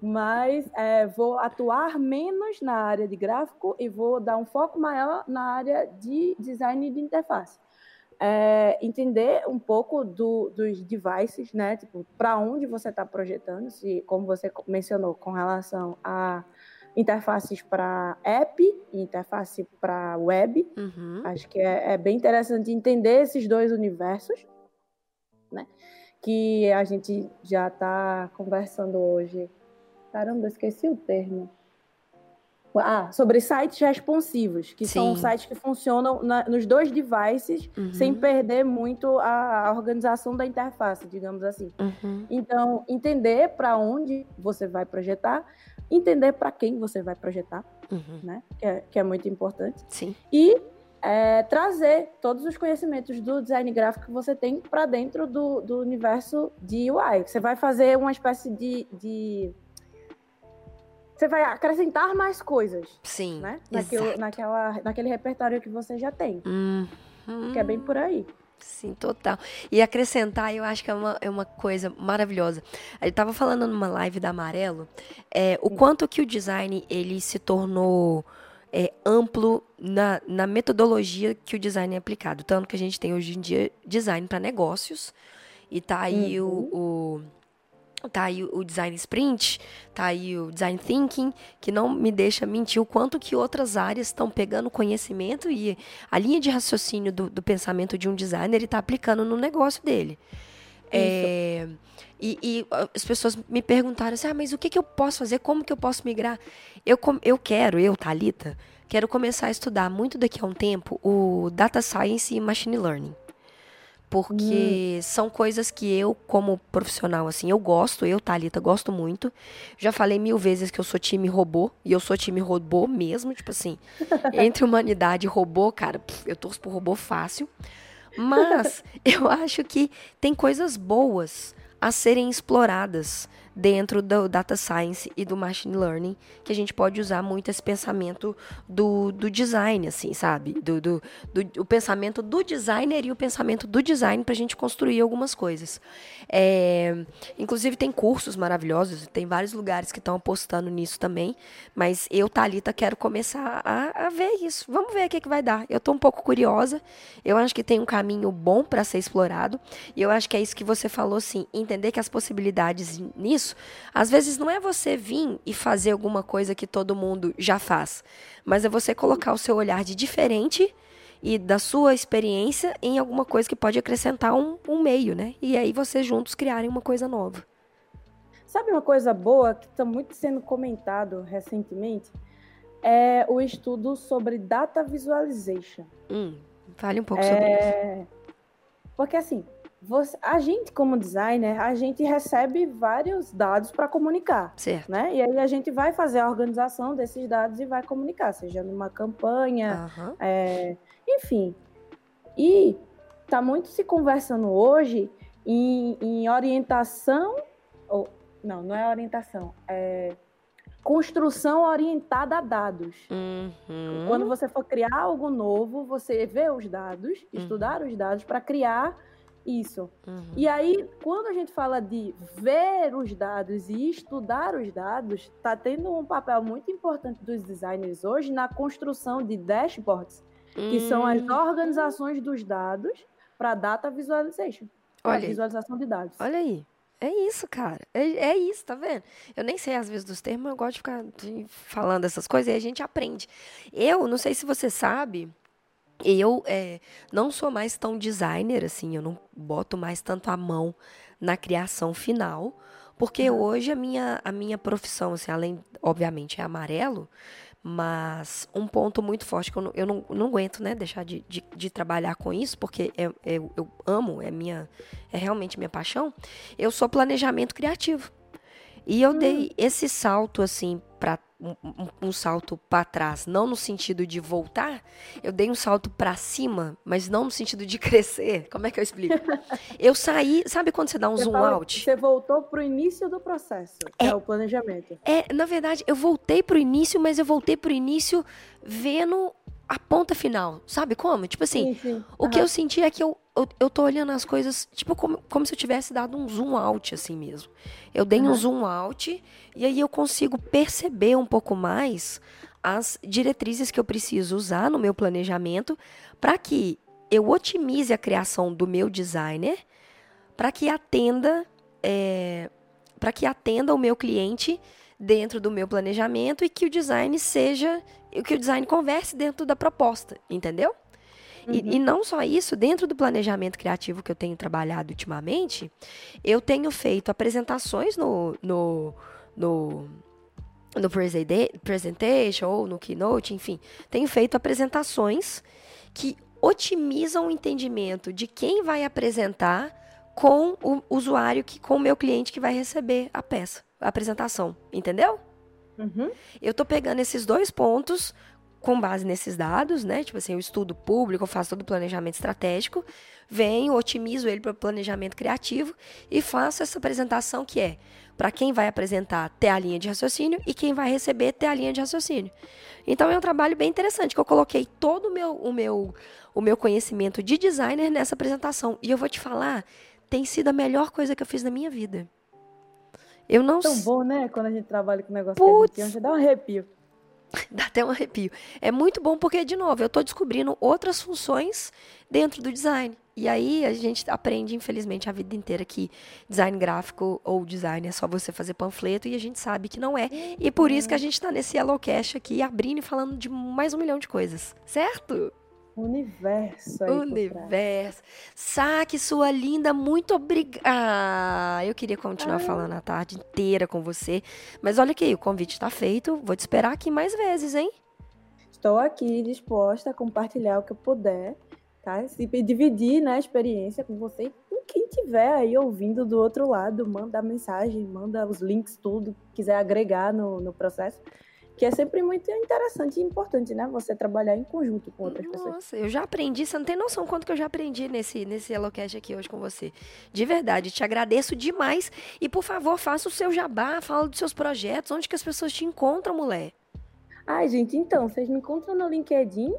Mas é, vou atuar menos na área de gráfico e vou dar um foco maior na área de design de interface é, entender um pouco do, dos devices, né? Tipo, para onde você está projetando, se, como você mencionou, com relação a interfaces para app e interface para web. Uhum. Acho que é, é, bem interessante entender esses dois universos, né? Que a gente já está conversando hoje. Caramba, esqueci o termo. Ah, sobre sites responsivos, que Sim. são sites que funcionam na, nos dois devices uhum. sem perder muito a, a, organização da interface, digamos assim. Uhum. Então, entender para onde você vai projetar, entender para quem você vai projetar, uhum. né? Que é, que é, muito importante. Sim. E é, trazer todos os conhecimentos do design gráfico que você tem para dentro do, do universo de UI. Você vai fazer uma espécie de, de você vai acrescentar mais coisas. Sim. Né? Naquilo, naquela, naquele repertório que você já tem. Uhum. Que é bem por aí. Sim, total. E acrescentar, eu acho que é uma, é uma coisa maravilhosa. Eu estava falando numa live da Amarelo, é, o quanto que o design ele se tornou é, amplo na, na metodologia que o design é aplicado. Tanto que a gente tem hoje em dia design para negócios. E tá aí uhum. o, o Tá aí o design sprint, tá aí o design thinking, que não me deixa mentir o quanto que outras áreas estão pegando conhecimento e a linha de raciocínio do, do pensamento de um designer ele está aplicando no negócio dele. É, e, e, as pessoas me perguntaram assim, ah, mas o que, que eu posso fazer? Como que eu posso migrar? Eu, eu quero, eu, Talita, quero começar a estudar muito daqui a um tempo o Data Science e Machine Learning porque hum. são coisas que eu, como profissional, assim, eu gosto, eu, Thalita, gosto muito. Já falei mil vezes que eu sou time robô, e eu sou time robô mesmo, tipo assim, (laughs) entre humanidade e robô, cara, eu torço pro robô fácil. Mas (laughs) eu acho que tem coisas boas a serem exploradas dentro do data science e do machine learning, que a gente pode usar muito esse pensamento do, do design, assim, sabe? Do, do, do o pensamento do designer e o pensamento do design para a gente construir algumas coisas. É, inclusive tem cursos maravilhosos, tem vários lugares que estão apostando nisso também, mas eu, Thalita, quero começar a, a ver isso. Vamos ver o que, que vai dar. Eu estou um pouco curiosa, eu acho que tem um caminho bom para ser explorado, e eu acho que é isso que você falou, sim, entender que as possibilidades nisso isso, às vezes não é você vir e fazer alguma coisa que todo mundo já faz, mas é você colocar o seu olhar de diferente e da sua experiência em alguma coisa que pode acrescentar um, um meio, né? E aí vocês juntos criarem uma coisa nova. Sabe uma coisa boa que está muito sendo comentado recentemente? É o estudo sobre data visualization. Hum, fale um pouco é... sobre isso. Porque assim, você, a gente, como designer, a gente recebe vários dados para comunicar. Certo. Né? E aí a gente vai fazer a organização desses dados e vai comunicar, seja numa campanha, uhum. é, enfim. E está muito se conversando hoje em, em orientação, ou, não, não é orientação, é construção orientada a dados. Uhum. Quando você for criar algo novo, você vê os dados, uhum. estudar os dados para criar isso. Uhum. E aí, quando a gente fala de ver os dados e estudar os dados, está tendo um papel muito importante dos designers hoje na construção de dashboards, uhum. que são as hum. organizações dos dados para data visualization. Olha, visualização de dados. Olha aí. É isso, cara. É, é, isso, tá vendo? Eu nem sei às vezes dos termos, eu gosto de ficar falando essas coisas e a gente aprende. Eu, não sei se você sabe, eu é, não sou mais tão designer, assim, eu não boto mais tanto a mão na criação final, porque uhum. hoje a minha, a minha profissão, assim, além, obviamente, é amarelo, mas um ponto muito forte que eu não, eu não, não aguento, né, deixar de, de, de trabalhar com isso, porque é, é, eu amo, é minha, é realmente minha paixão, eu sou planejamento criativo. E eu hum. dei esse salto, assim, para um, um, salto para trás, não no sentido de voltar, eu dei um salto para cima, mas não no sentido de (laughs) crescer. Como é que eu explico? (laughs) eu saí, sabe quando você dá um você zoom fala, out? Você voltou pro início do processo, é, é o planejamento. É, na verdade, eu voltei pro início, mas eu voltei pro início vendo a ponta final, sabe como? Tipo assim, sim, sim. o uhum. que eu senti é que eu, eu, eu tô olhando as coisas, tipo, como, como se eu tivesse dado um zoom out, assim mesmo. Eu dei uhum. um zoom out e aí eu consigo perceber um pouco mais as diretrizes que eu preciso usar no meu planejamento para que eu otimize a criação do meu designer para que atenda é, para que atenda o meu cliente dentro do meu planejamento e que o design seja que o design converse dentro da proposta, entendeu? Uhum. E, e, não só isso, dentro do planejamento criativo que eu tenho trabalhado ultimamente, eu tenho feito apresentações no, no, no, no presentation ou no keynote, enfim, tenho feito apresentações que otimizam o entendimento de quem vai apresentar com o usuário, que, com o meu cliente que vai receber a peça, apresentação, entendeu? Uhum. Eu estou pegando esses dois pontos com base nesses dados, né? Tipo assim, eu estudo público, eu faço todo o planejamento estratégico, venho, otimizo ele para o planejamento criativo e faço essa apresentação que é para quem vai apresentar ter a linha de raciocínio e quem vai receber ter a linha de raciocínio. Então é um trabalho bem interessante que eu coloquei todo o meu, o meu, o meu conhecimento de designer nessa apresentação e eu vou te falar, tem sido a melhor coisa que eu fiz na minha vida. Eu não Tão bom, né? Quando a gente trabalha com negócio Puts. que a gente dá um arrepio. (laughs) Dá até um arrepio. É muito bom porque, de novo, eu estou descobrindo outras funções dentro do design. E aí a gente aprende, infelizmente, a vida inteira que design gráfico ou design é só você fazer panfleto e a gente sabe que não é. E por isso que a gente está nesse Yellowcast aqui abrindo e falando de mais um milhão de coisas, certo? Universo aí Universo. Saque, sua linda, muito obrigada. Ah, eu queria continuar Ai. falando a tarde inteira com você. Mas olha aqui, o convite está feito. Vou te esperar aqui mais vezes, hein? Estou aqui disposta a compartilhar o que eu puder, tá? E dividir né, a experiência com você e com quem tiver aí ouvindo do outro lado. Manda mensagem, manda os links, tudo, quiser agregar no, no processo que é sempre muito interessante e importante, né? Você trabalhar em conjunto com outras Nossa, pessoas. Nossa, eu já aprendi, você não tem noção quanto que eu já aprendi nesse, nesse HelloCast aqui hoje com você. De verdade, te agradeço demais. E, por favor, faça o seu jabá, fala dos seus projetos, onde que as pessoas te encontram, mulher. Ai, gente, então, vocês me encontram no LinkedIn,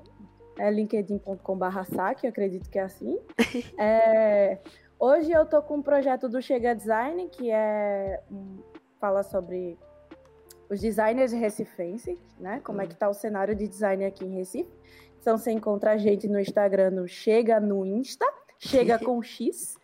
é linkedin.com.br saque, acredito que é assim. (laughs) é, hoje eu tô com um projeto do Chega Design, que é... fala sobre os designers recifenses, né? Como é que tá o cenário de design aqui em Recife. Então você encontra a gente no Instagram, no Chega no Insta, Chega com X.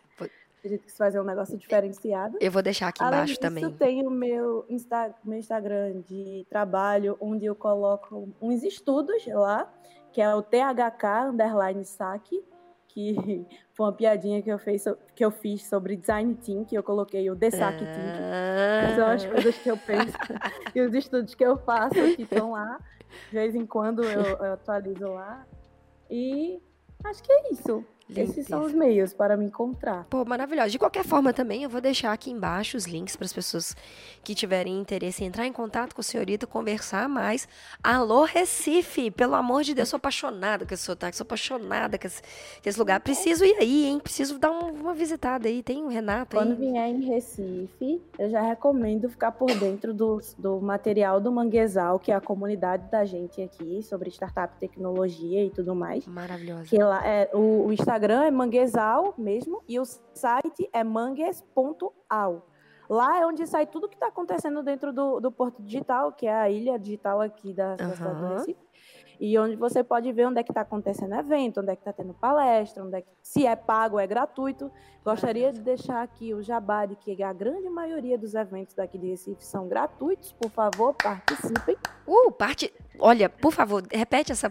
A gente quis fazer um negócio diferenciado. Eu vou deixar aqui Além embaixo disso, também. tem o meu, Insta, meu Instagram de trabalho, onde eu coloco uns estudos lá, que é o THK underline saque, que (laughs) foi uma piadinha que eu, fez, que eu fiz sobre design thinking, eu coloquei o Desac ah. São as coisas que eu penso (laughs) e os estudos que eu faço que estão lá. De vez em quando eu, eu atualizo lá. E acho que é isso. Esses são os meios para me encontrar. Pô, maravilhoso. De qualquer forma, também eu vou deixar aqui embaixo os links para as pessoas que tiverem interesse em entrar em contato com a senhorita, conversar mais. Alô, Recife! Pelo amor de Deus, sou apaixonada com esse sotaque, sou apaixonada com esse, com esse lugar. Preciso ir aí, hein? Preciso dar um, uma visitada aí. Tem o Renato aí. Quando vier em Recife, eu já recomendo ficar por dentro do, do material do Manguezal, que é a comunidade da gente aqui, sobre startup, tecnologia e tudo mais. Maravilhosa. Que lá é, o, o Instagram Instagram é manguezal mesmo e o site é mangues.al. Lá é onde sai tudo que está acontecendo dentro do, do Porto Digital, que é a ilha digital aqui da, da cidade do Recife e onde você pode ver onde é que está acontecendo evento, onde é que está tendo palestra, onde é que, se é pago, é gratuito. Gostaria de deixar aqui o jabá de que a grande maioria dos eventos daqui de Recife são gratuitos. Por favor, participem. Uh, parte... Olha, por favor, repete essa...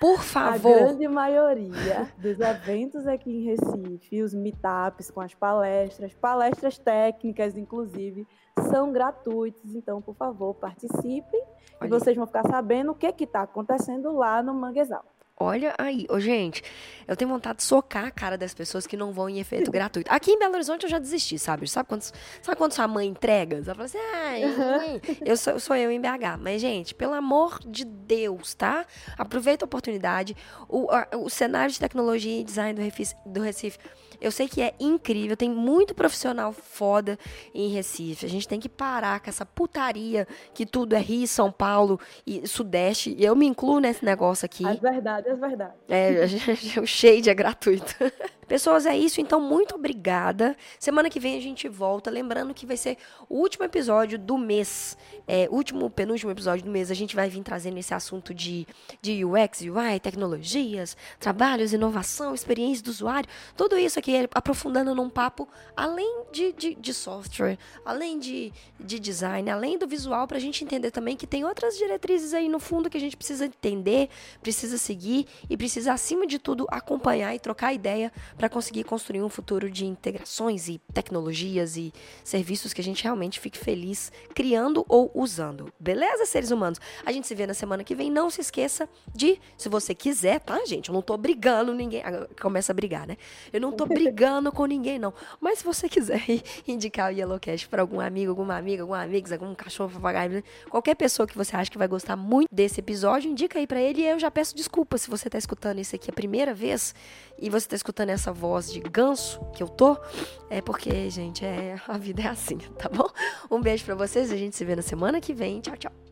Por favor. A grande maioria dos eventos aqui em Recife, os meetups com as palestras, palestras técnicas, inclusive, são gratuitos. Então, por favor, participem Olha. e vocês vão ficar sabendo o que está acontecendo lá no Manguezal. Olha aí, ô gente, eu tenho vontade de socar a cara das pessoas que não vão em efeito (laughs) gratuito. Aqui em Belo Horizonte eu já desisti, sabe? Sabe quando, sabe quando sua mãe entrega? Ela fala assim, ah, eu sou, sou eu em BH. Mas, gente, pelo amor de Deus, tá? Aproveita a oportunidade. O, a, o cenário de tecnologia e design do Recife, do Recife eu sei que é incrível, tem muito profissional foda em Recife. A gente tem que parar com essa putaria que tudo é Rio, São Paulo e Sudeste. E eu me incluo nesse negócio aqui. As verdades, as verdades. É, (laughs) o shade é gratuito. (laughs) Pessoas, é isso. Então, muito obrigada. Semana que vem a gente volta. Lembrando que vai ser o último episódio do mês. É, último, penúltimo episódio do mês. A gente vai vir trazendo esse assunto de, de UX, UI, tecnologias, trabalhos, inovação, experiência do usuário. Tudo isso aqui aprofundando num papo além de, de, de software, além de, de design, além do visual, para a gente entender também que tem outras diretrizes aí no fundo que a gente precisa entender, precisa seguir e precisa, acima de tudo, acompanhar e trocar ideia para conseguir construir um futuro de integrações e tecnologias e serviços que a gente realmente fique feliz criando ou usando. Beleza, seres humanos? A gente se vê na semana que vem. Não se esqueça de, se você quiser, tá, gente? Eu não tô brigando ninguém. Começa a brigar, né? Eu não tô (laughs) brigando com ninguém, não. Mas se você quiser (laughs) indicar o Yellowcast para algum amigo, alguma amiga, algum amigo, algum cachorro, papagaio, qualquer pessoa que você acha que vai gostar muito desse episódio, indica aí para ele e eu já peço desculpa se você tá escutando isso aqui a primeira vez e você tá escutando voz de ganso que eu tô, é porque, gente, é, a vida é assim, (laughs) tá bom? Um beijo para vocês, a gente se vê na semana que vem. Tchau, tchau.